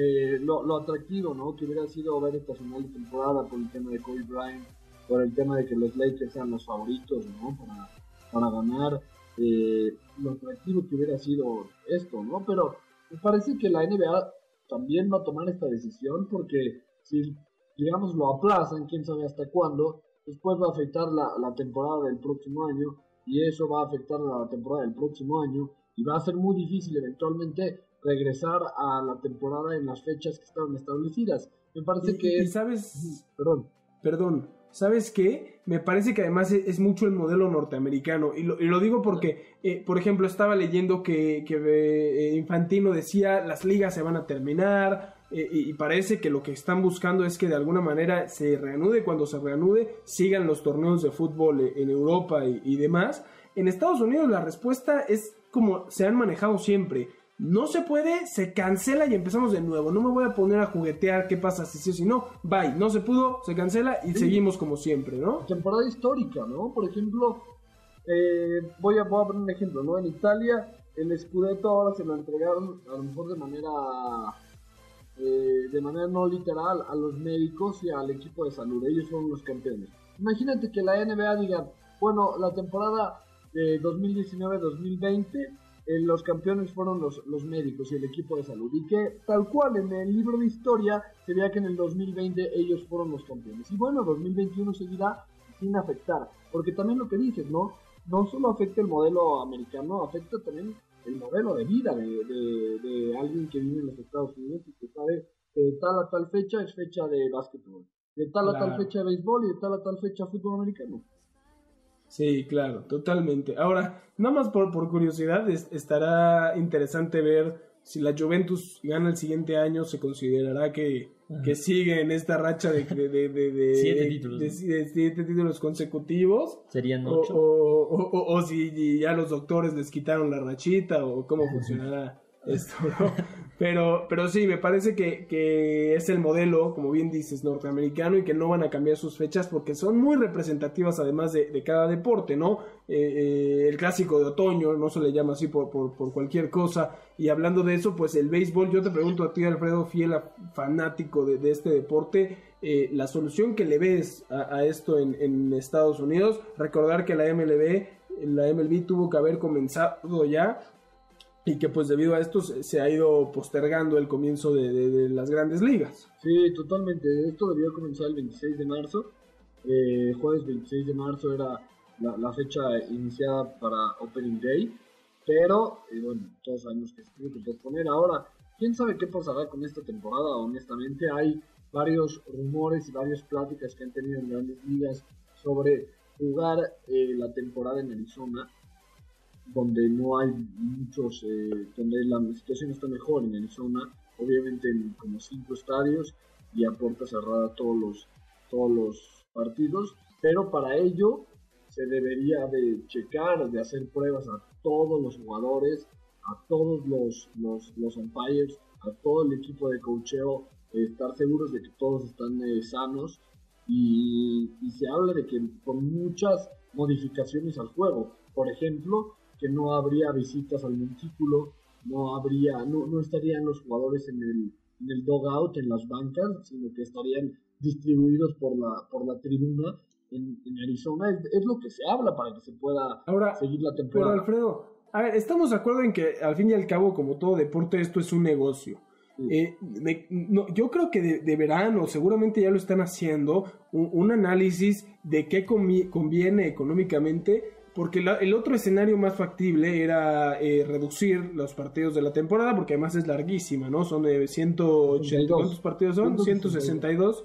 eh, lo, atractivo, ¿no? Que hubiera sido ver esta final de temporada por el tema de Kobe Bryant, por el tema de que los Lakers sean los favoritos, ¿no? Para, para ganar, eh, lo atractivo que hubiera sido esto, ¿no? Pero me parece que la NBA también va a tomar esta decisión porque si, digamos, lo aplazan, quién sabe hasta cuándo, después va a afectar la, la temporada del próximo año y eso va a afectar la temporada del próximo año y va a ser muy difícil eventualmente regresar a la temporada en las fechas que estaban establecidas. Me parece que... Y sabes... Perdón. Perdón. ¿Sabes qué? Me parece que además es, mucho el modelo norteamericano. Y lo, digo porque, eh, por ejemplo, estaba leyendo que, que eh, Infantino decía las ligas se van a terminar. Eh, y, parece que lo que están buscando es que de alguna manera se reanude. Cuando se reanude, sigan los torneos de fútbol en Europa y, y demás. En Estados Unidos la respuesta es como se han manejado siempre no se puede, se cancela y empezamos de nuevo. No me voy a poner a juguetear qué pasa si sí o si no. Bye, no se pudo, se cancela y seguimos como siempre, ¿no? Temporada histórica, ¿no? Por ejemplo, eh, voy, a, voy a poner un ejemplo, ¿no? En Italia, el Scudetto ahora se lo entregaron a lo mejor de manera, eh, de manera no literal a los médicos y al equipo de salud. Ellos son los campeones. Imagínate que la NBA diga, bueno, la temporada de 2019-2020 eh, los campeones fueron los, los médicos y el equipo de salud. Y que tal cual en el libro de historia se vea que en el 2020 ellos fueron los campeones. Y bueno, 2021 seguirá sin afectar. Porque también lo que dices, ¿no? No solo afecta el modelo americano, afecta también el modelo de vida de, de, alguien que vive en los Estados Unidos y que sabe que de tal a tal fecha es fecha de básquetbol, de tal a tal fecha de béisbol y de tal a tal fecha fútbol americano. Sí, claro, totalmente. Ahora, nada más por, por curiosidad, estará interesante ver si la Juventus gana el siguiente año, se considerará que, que sigue en esta racha de, de, de, siete, títulos, siete títulos consecutivos. Serían ocho. O, o, si ya los doctores les quitaron la rachita o cómo funcionará esto, ¿no? Pero, pero sí, me parece que, que, es el modelo, como bien dices, norteamericano y que no van a cambiar sus fechas porque son muy representativas además de, de cada deporte, ¿no? Eh, eh, el clásico de otoño, no se le llama así por, por, cualquier cosa. Y hablando de eso, pues el béisbol, yo te pregunto a ti, Alfredo, fiel fanático de, de este deporte, eh, la solución que le ves a, a esto en, en Estados Unidos, recordar que la MLB, la MLB tuvo que haber comenzado ya y que pues debido a esto se ha ido postergando el comienzo de, las grandes ligas. Sí, totalmente. Esto debió comenzar el 26 de marzo Eh, jueves 26 de marzo era la, fecha iniciada para Opening Day, pero eh, bueno, todos sabemos que se tiene que posponer. Ahora, quién sabe qué pasará con esta temporada, honestamente. Hay varios rumores y varias pláticas que han tenido en grandes ligas sobre jugar eh, la temporada en Arizona, donde no hay muchos, eh, donde la situación está mejor en Arizona, obviamente en como cinco estadios y a puerta cerrada todos los, todos los partidos, pero para ello se debería de checar, de hacer pruebas a todos los jugadores, a todos los, los, los umpires, a todo el equipo de cocheo, estar seguros de que todos están eh, sanos y, se habla de que con muchas modificaciones al juego, por ejemplo, que no habría visitas al montículo, no habría, no, no estarían los jugadores en el, en el dogout, en las bancas, sino que estarían distribuidos por la, por la tribuna en, Arizona. Es, lo que se habla para que se pueda seguir la temporada. Pero Alfredo, a ver, estamos de acuerdo en que al fin y al cabo, como todo deporte, esto es un negocio. Eh, yo creo que de, verano seguramente ya lo están haciendo un, análisis de qué conviene económicamente, porque el otro escenario más factible era eh, reducir los partidos de la temporada, porque además es larguísima, ¿no? Son de 180, ¿cuántos partidos son? 162.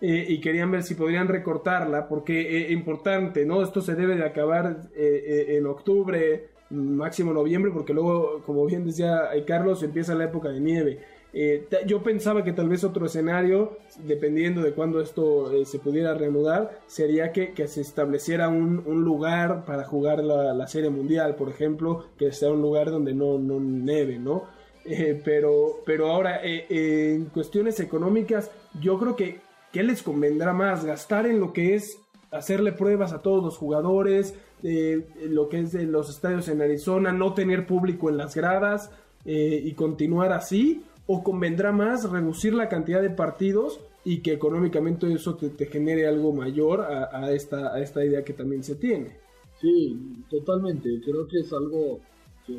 Eh, y querían ver si podrían recortarla, porque es importante, ¿no? Esto se debe de acabar en octubre, máximo noviembre, porque luego, como bien decía Carlos, empieza la época de nieve. Eh, yo pensaba que tal vez otro escenario, dependiendo de cuándo esto eh, se pudiera reanudar, sería que, se estableciera un, lugar para jugar la, Serie Mundial, por ejemplo, que sea un lugar donde no, no neve, ¿no? Eh, pero, pero ahora, en cuestiones económicas, yo creo que ¿qué les convendrá más? Gastar en lo que es hacerle pruebas a todos los jugadores, lo que es de los estadios en Arizona, no tener público en las gradas y continuar así o convendrá más reducir la cantidad de partidos y que económicamente eso te, genere algo mayor a, esta, a esta idea que también se tiene. Sí, totalmente. Creo que es algo que,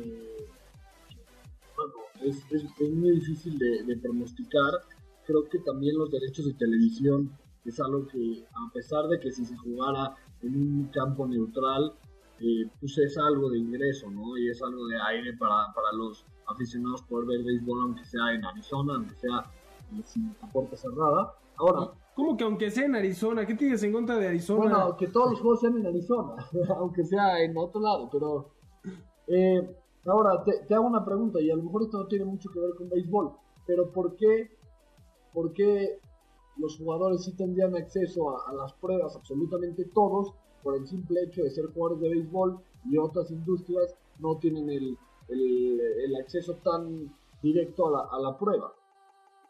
bueno, es, muy difícil de, pronosticar. Creo que también los derechos de televisión es algo que, a pesar de que si se jugara en un campo neutral, eh, pues es algo de ingreso, ¿no? Y es algo de aire para, para los aficionados por ver béisbol, aunque sea en Arizona, aunque sea eh, sin puerta cerrada. Ahora, ¿Cómo que aunque sea en Arizona? ¿Qué tienes en contra de Arizona? Bueno, que todos los juegos sean en Arizona, aunque sea en otro lado, pero... Eh, ahora, te, hago una pregunta, y a lo mejor esto no tiene mucho que ver con béisbol, pero ¿por qué, por qué los jugadores sí tendrían acceso a, a, las pruebas, absolutamente todos, por el simple hecho de ser jugadores de béisbol, y otras industrias no tienen el, el, acceso tan directo a la, prueba.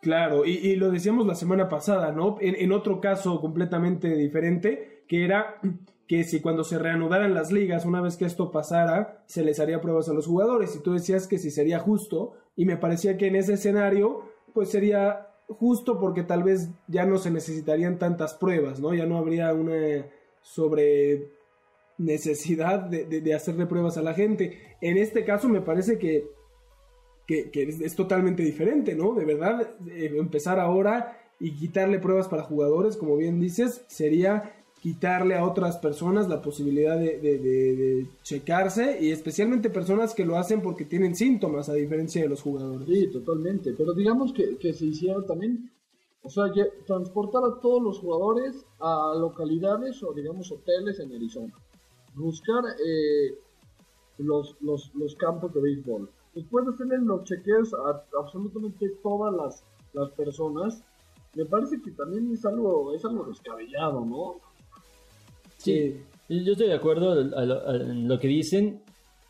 Claro, y, lo decíamos la semana pasada, ¿no? En, otro caso completamente diferente, que era que si cuando se reanudaran las ligas, una vez que esto pasara, se les haría pruebas a los jugadores. Y tú decías que si sería justo, y me parecía que en ese escenario, pues sería justo porque tal vez ya no se necesitarían tantas pruebas, ¿no? Ya no habría una sobre necesidad de, hacerle pruebas a la gente. En este caso me parece que, es, totalmente diferente, ¿no? De verdad, eh, empezar ahora y quitarle pruebas para jugadores, como bien dices, sería quitarle a otras personas la posibilidad de, checarse y especialmente personas que lo hacen porque tienen síntomas a diferencia de los jugadores. Sí, totalmente, pero digamos que, que se hiciera también, o sea, transportar a todos los jugadores a localidades o digamos hoteles en Arizona buscar eh, los, los, los, campos de béisbol. Después de hacerle los chequeos a absolutamente todas las, las personas, me parece que también es algo, es algo descabellado, ¿no? Sí, yo estoy de acuerdo en lo que dicen.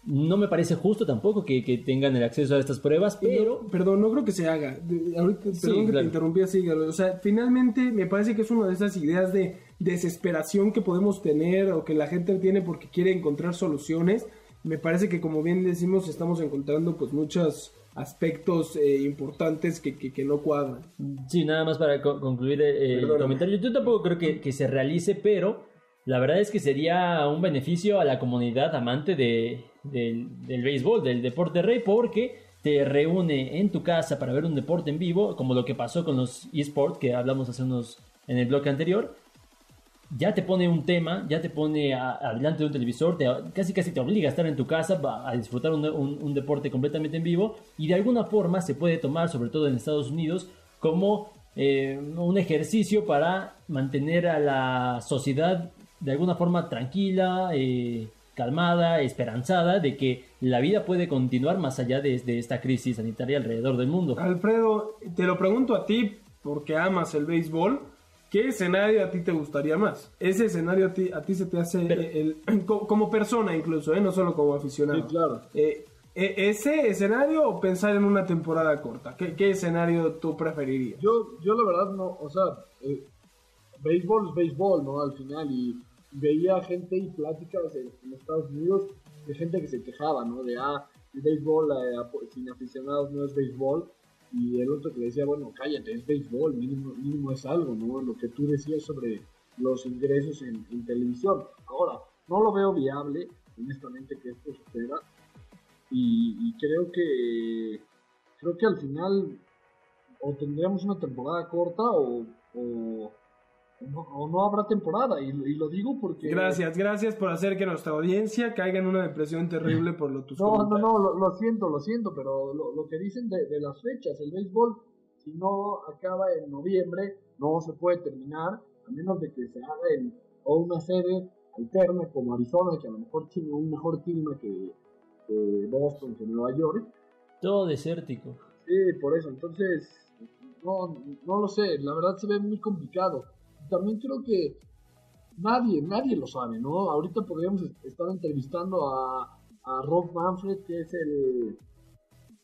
No me parece justo tampoco que, tengan el acceso a estas pruebas, pero... perdón, no creo que se haga. Ahorita, perdón que te interrumpí así, O sea, finalmente me parece que es una de esas ideas de desesperación que podemos tener o que la gente tiene porque quiere encontrar soluciones. Me parece que como bien decimos estamos encontrando pues muchos aspectos eh, importantes que, que, no cuadran. Sí, nada más para concluir eh, el comentario. Yo tampoco creo que, que se realice, pero la verdad es que sería un beneficio a la comunidad amante de, del, béisbol, del deporte rey, porque te reúne en tu casa para ver un deporte en vivo, como lo que pasó con los esports que hablamos hace unos en el bloque anterior. Ya te pone un tema, ya te pone adelante de un televisor, te, casi casi te obliga a estar en tu casa a disfrutar un, deporte completamente en vivo y de alguna forma se puede tomar, sobre todo en Estados Unidos, como eh, un ejercicio para mantener a la sociedad de alguna forma tranquila, eh, calmada, esperanzada de que la vida puede continuar más allá de, de, esta crisis sanitaria alrededor del mundo. Alfredo, te lo pregunto a ti porque amas el béisbol. ¿Qué escenario a ti te gustaría más? Ese escenario a ti, a ti se te hace el, como persona incluso, ¿eh? no solo como aficionado. Sí, claro. Eh, ¿Ese escenario o pensar en una temporada corta? ¿Qué, qué escenario tú preferirías? Yo, yo la verdad no, o sea, eh, béisbol es béisbol, ¿no? Al final, y veía gente y pláticas en, en, Estados Unidos de gente que se quejaba, ¿no? De, ah, el béisbol eh, sin aficionados no es béisbol y el otro que decía, bueno, cállate, es béisbol, mínimo, mínimo es algo, ¿no? Lo que tú decías sobre los ingresos en, televisión. Ahora, no lo veo viable, honestamente, que esto suceda. Y, creo que creo que al final o tendríamos una temporada corta o no habrá temporada. Y, lo digo porque. Gracias, gracias por hacer que nuestra audiencia caiga en una depresión terrible por lo tus No, no, no, lo, siento, lo siento, pero lo, que dicen de, las fechas, el béisbol, si no acaba en noviembre, no se puede terminar, a menos de que se haga en o una sede alterna como Arizona, que a lo mejor tiene un mejor clima que, Boston, que Nueva York. Todo desértico. Sí, por eso, entonces, no, no lo sé, la verdad se ve muy complicado también creo que nadie, nadie lo sabe, ¿no? Ahorita podríamos estar entrevistando a, Rob Manfred, que es el,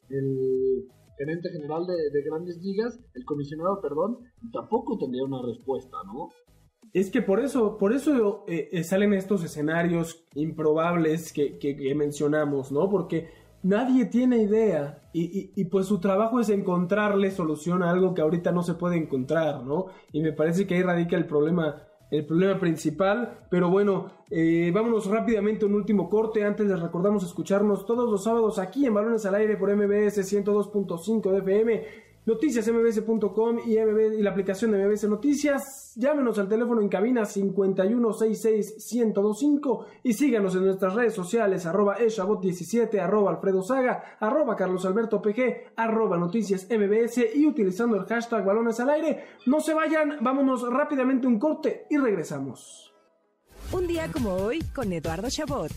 el gerente general de, Grandes Ligas, el comisionado, perdón, y tampoco tendría una respuesta, ¿no? Es que por eso, por eso eh, eh, salen estos escenarios improbables que, que, mencionamos, ¿no? Porque nadie tiene idea y, y, pues su trabajo es encontrarle solución a algo que ahorita no se puede encontrar, ¿no? Y me parece que ahí radica el problema, el problema principal. Pero bueno, eh, vámonos rápidamente un último corte. Antes les recordamos escucharnos todos los sábados aquí en Balones al Aire por MBS 102.5 de FM noticiasmbs.com y, y la aplicación de MBS Noticias. Llámenos al teléfono en cabina 5166-1025 y síganos en nuestras redes sociales arroba eshabot17, arroba alfredo saga, arroba carlos alberto pg, arroba noticias y utilizando el hashtag balones al aire. No se vayan, vámonos rápidamente un corte y regresamos. Un día como hoy con Eduardo Chabot.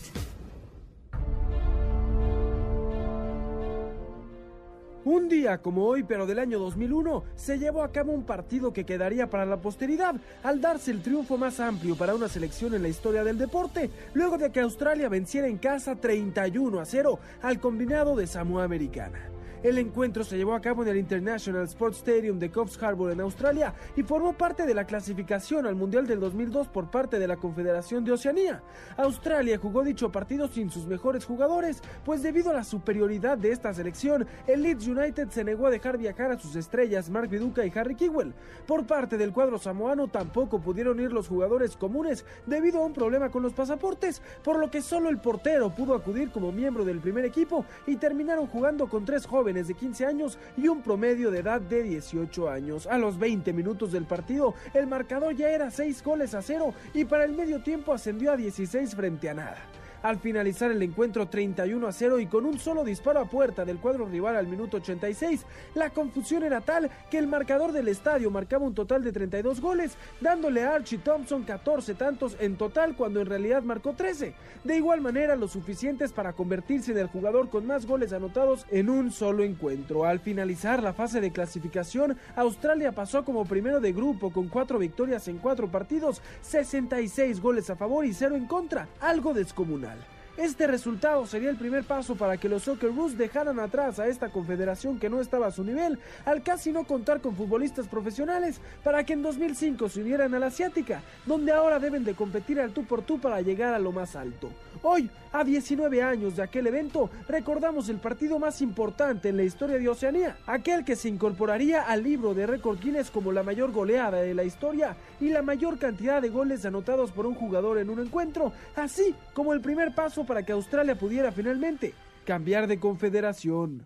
Un día como hoy, pero del año 2001, se llevó a cabo un partido que quedaría para la posteridad, al darse el triunfo más amplio para una selección en la historia del deporte, luego de que Australia venciera en casa 31 a 0 al combinado de Samoa Americana. El encuentro se llevó a cabo en el International Sports Stadium de Coffs Harbour en Australia y formó parte de la clasificación al Mundial del 2002 por parte de la Confederación de Oceanía. Australia jugó dicho partido sin sus mejores jugadores, pues debido a la superioridad de esta selección, el Leeds United se negó a dejar viajar a sus estrellas Mark Viduka y Harry Kewell. Por parte del cuadro samoano tampoco pudieron ir los jugadores comunes debido a un problema con los pasaportes, por lo que solo el portero pudo acudir como miembro del primer equipo y terminaron jugando con tres jóvenes de 15 años y un promedio de edad de 18 años. A los 20 minutos del partido, el marcador ya era 6 goles a 0 y para el medio tiempo ascendió a 16 frente a nada. Al finalizar el encuentro 31 a 0 y con un solo disparo a puerta del cuadro rival al minuto 86, la confusión era tal que el marcador del estadio marcaba un total de 32 goles, dándole a Archie Thompson 14 tantos en total cuando en realidad marcó 13. De igual manera, lo suficientes para convertirse en el jugador con más goles anotados en un solo encuentro. Al finalizar la fase de clasificación, Australia pasó como primero de grupo con 4 victorias en 4 partidos, 66 goles a favor y 0 en contra, algo descomunal. Este resultado sería el primer paso para que los Socceroos dejaran atrás a esta confederación que no estaba a su nivel, al casi no contar con futbolistas profesionales, para que en 2005 se unieran a la asiática, donde ahora deben de competir al tú por tú para llegar a lo más alto. Hoy, a 19 años de aquel evento, recordamos el partido más importante en la historia de Oceanía, aquel que se incorporaría al libro de récord Guinness como la mayor goleada de la historia y la mayor cantidad de goles anotados por un jugador en un encuentro, así como el primer paso para que Australia pudiera finalmente cambiar de confederación.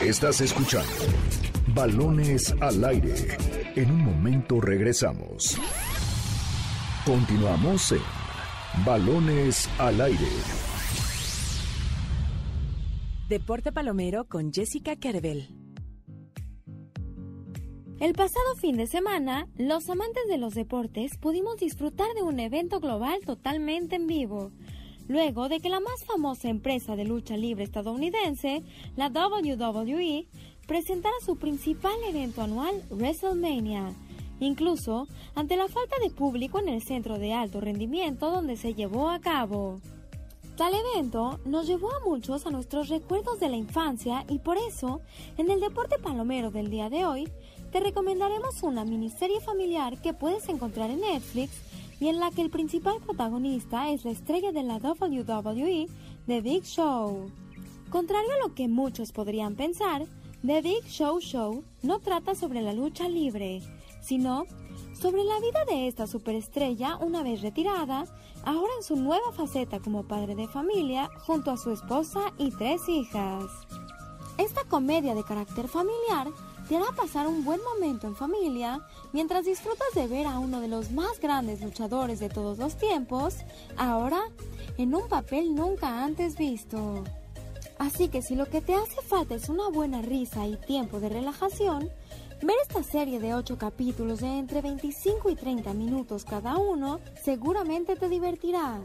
Estás escuchando Balones al aire. En un momento regresamos. Continuamos en Balones al aire. Deporte Palomero con Jessica Kerbel. El pasado fin de semana, los amantes de los deportes pudimos disfrutar de un evento global totalmente en vivo, luego de que la más famosa empresa de lucha libre estadounidense, la WWE, presentara su principal evento anual, WrestleMania, incluso ante la falta de público en el centro de alto rendimiento donde se llevó a cabo. Tal evento nos llevó a muchos a nuestros recuerdos de la infancia y por eso, en el deporte palomero del día de hoy, te recomendaremos una miniserie familiar que puedes encontrar en Netflix y en la que el principal protagonista es la estrella de la WWE, The Big Show. Contrario a lo que muchos podrían pensar, The Big Show Show no trata sobre la lucha libre, sino sobre la vida de esta superestrella una vez retirada, ahora en su nueva faceta como padre de familia junto a su esposa y tres hijas. Esta comedia de carácter familiar te hará pasar un buen momento en familia mientras disfrutas de ver a uno de los más grandes luchadores de todos los tiempos, ahora en un papel nunca antes visto. Así que si lo que te hace falta es una buena risa y tiempo de relajación, ver esta serie de 8 capítulos de entre 25 y 30 minutos cada uno seguramente te divertirá.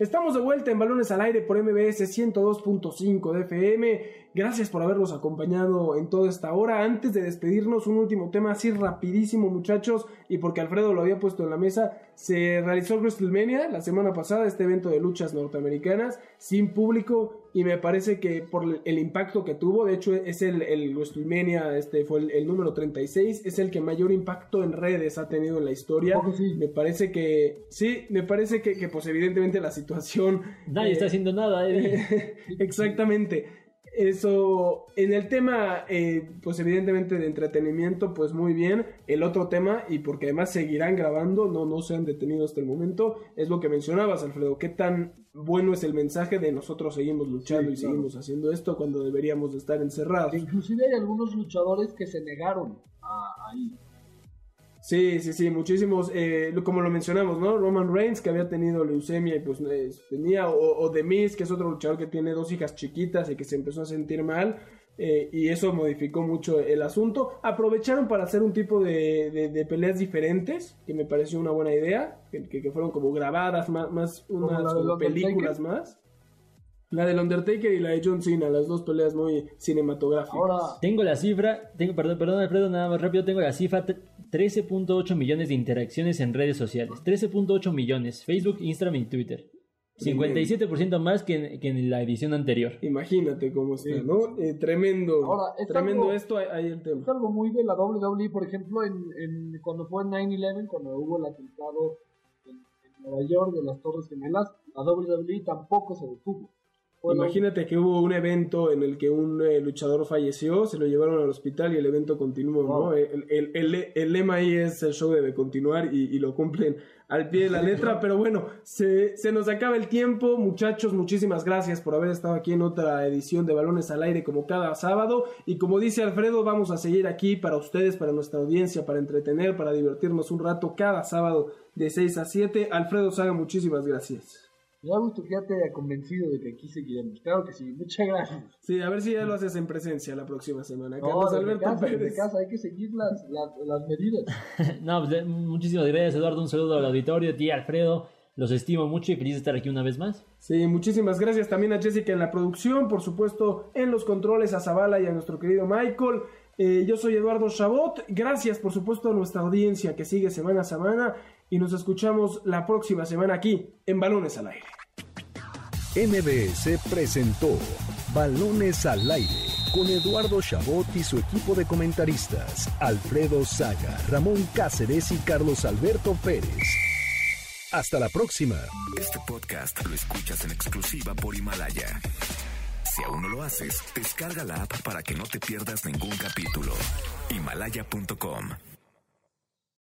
Estamos de vuelta en Balones al Aire por MBS 102.5 de FM. Gracias por habernos acompañado en toda esta hora. Antes de despedirnos, un último tema así rapidísimo, muchachos, y porque Alfredo lo había puesto en la mesa, se realizó WrestleMania la semana pasada, este evento de luchas norteamericanas, sin público, y me parece que por el impacto que tuvo, de hecho es el, el WrestleMania, este fue el, número 36, es el que mayor impacto en redes ha tenido en la historia. Me parece que, sí, me parece que, que pues evidentemente la situación... Nadie está eh, haciendo nada, eh. Exactamente eso, en el tema, eh, pues evidentemente de entretenimiento, pues muy bien. El otro tema, y porque además seguirán grabando, no, no se han detenido hasta el momento, es lo que mencionabas, Alfredo. ¿Qué tan bueno es el mensaje de nosotros seguimos luchando y seguimos haciendo esto cuando deberíamos de estar encerrados? Inclusive hay algunos luchadores que se negaron a, ir. Sí, sí, sí, muchísimos, eh, como lo mencionamos, ¿no? Roman Reigns, que había tenido leucemia y pues tenía, o, o Demis, que es otro luchador que tiene dos hijas chiquitas y que se empezó a sentir mal, eh, y eso modificó mucho el asunto. Aprovecharon para hacer un tipo de, de, peleas diferentes, que me pareció una buena idea, que, que fueron como grabadas, más, más unas películas más. La del Undertaker y la de John Cena, las dos peleas muy cinematográficas. tengo la cifra, tengo, perdón, perdón Alfredo, nada más rápido, tengo la cifra 13.8 millones de interacciones en redes sociales. 13.8 millones, Facebook, Instagram y Twitter. 57% más que en, la edición anterior. Imagínate cómo está, ¿no? Eh, tremendo. tremendo esto, ahí el tema. Es algo muy de la WWE, por ejemplo, en, cuando fue en 9-11, cuando hubo el atentado en, en Nueva York de las Torres Gemelas, la WWE tampoco se detuvo. Imagínate que hubo un evento en el que un eh, luchador falleció, se lo llevaron al hospital y el evento continuó, ¿no? El, el, el, lema ahí es el show debe continuar y, lo cumplen al pie de la letra, pero bueno, se, se, nos acaba el tiempo, muchachos, muchísimas gracias por haber estado aquí en otra edición de Balones al Aire como cada sábado y como dice Alfredo, vamos a seguir aquí para ustedes, para nuestra audiencia, para entretener, para divertirnos un rato cada sábado de 6 a 7. Alfredo Saga, muchísimas gracias. Me da gusto que ya te haya convencido de que aquí seguiremos. Claro que sí, muchas gracias. Sí, a ver si ya lo haces en presencia la próxima semana. No, Carlos Alberto casa, Pérez. casa, hay que seguir las, las, medidas. no, pues, muchísimas gracias, Eduardo. Un saludo al auditorio, a ti, Alfredo. Los estimo mucho y feliz de estar aquí una vez más. Sí, muchísimas gracias también a Jessica en la producción, por supuesto en los controles, a Zavala y a nuestro querido Michael. Eh, yo soy Eduardo Chabot. Gracias, por supuesto, a nuestra audiencia que sigue semana a semana y nos escuchamos la próxima semana aquí en Balones al Aire. MBS presentó Balones al Aire con Eduardo Chabot y su equipo de comentaristas, Alfredo Saga, Ramón Cáceres y Carlos Alberto Pérez. Hasta la próxima. Este podcast lo escuchas en exclusiva por Himalaya. Si aún no lo haces, descarga la app para que no te pierdas ningún capítulo. Himalaya.com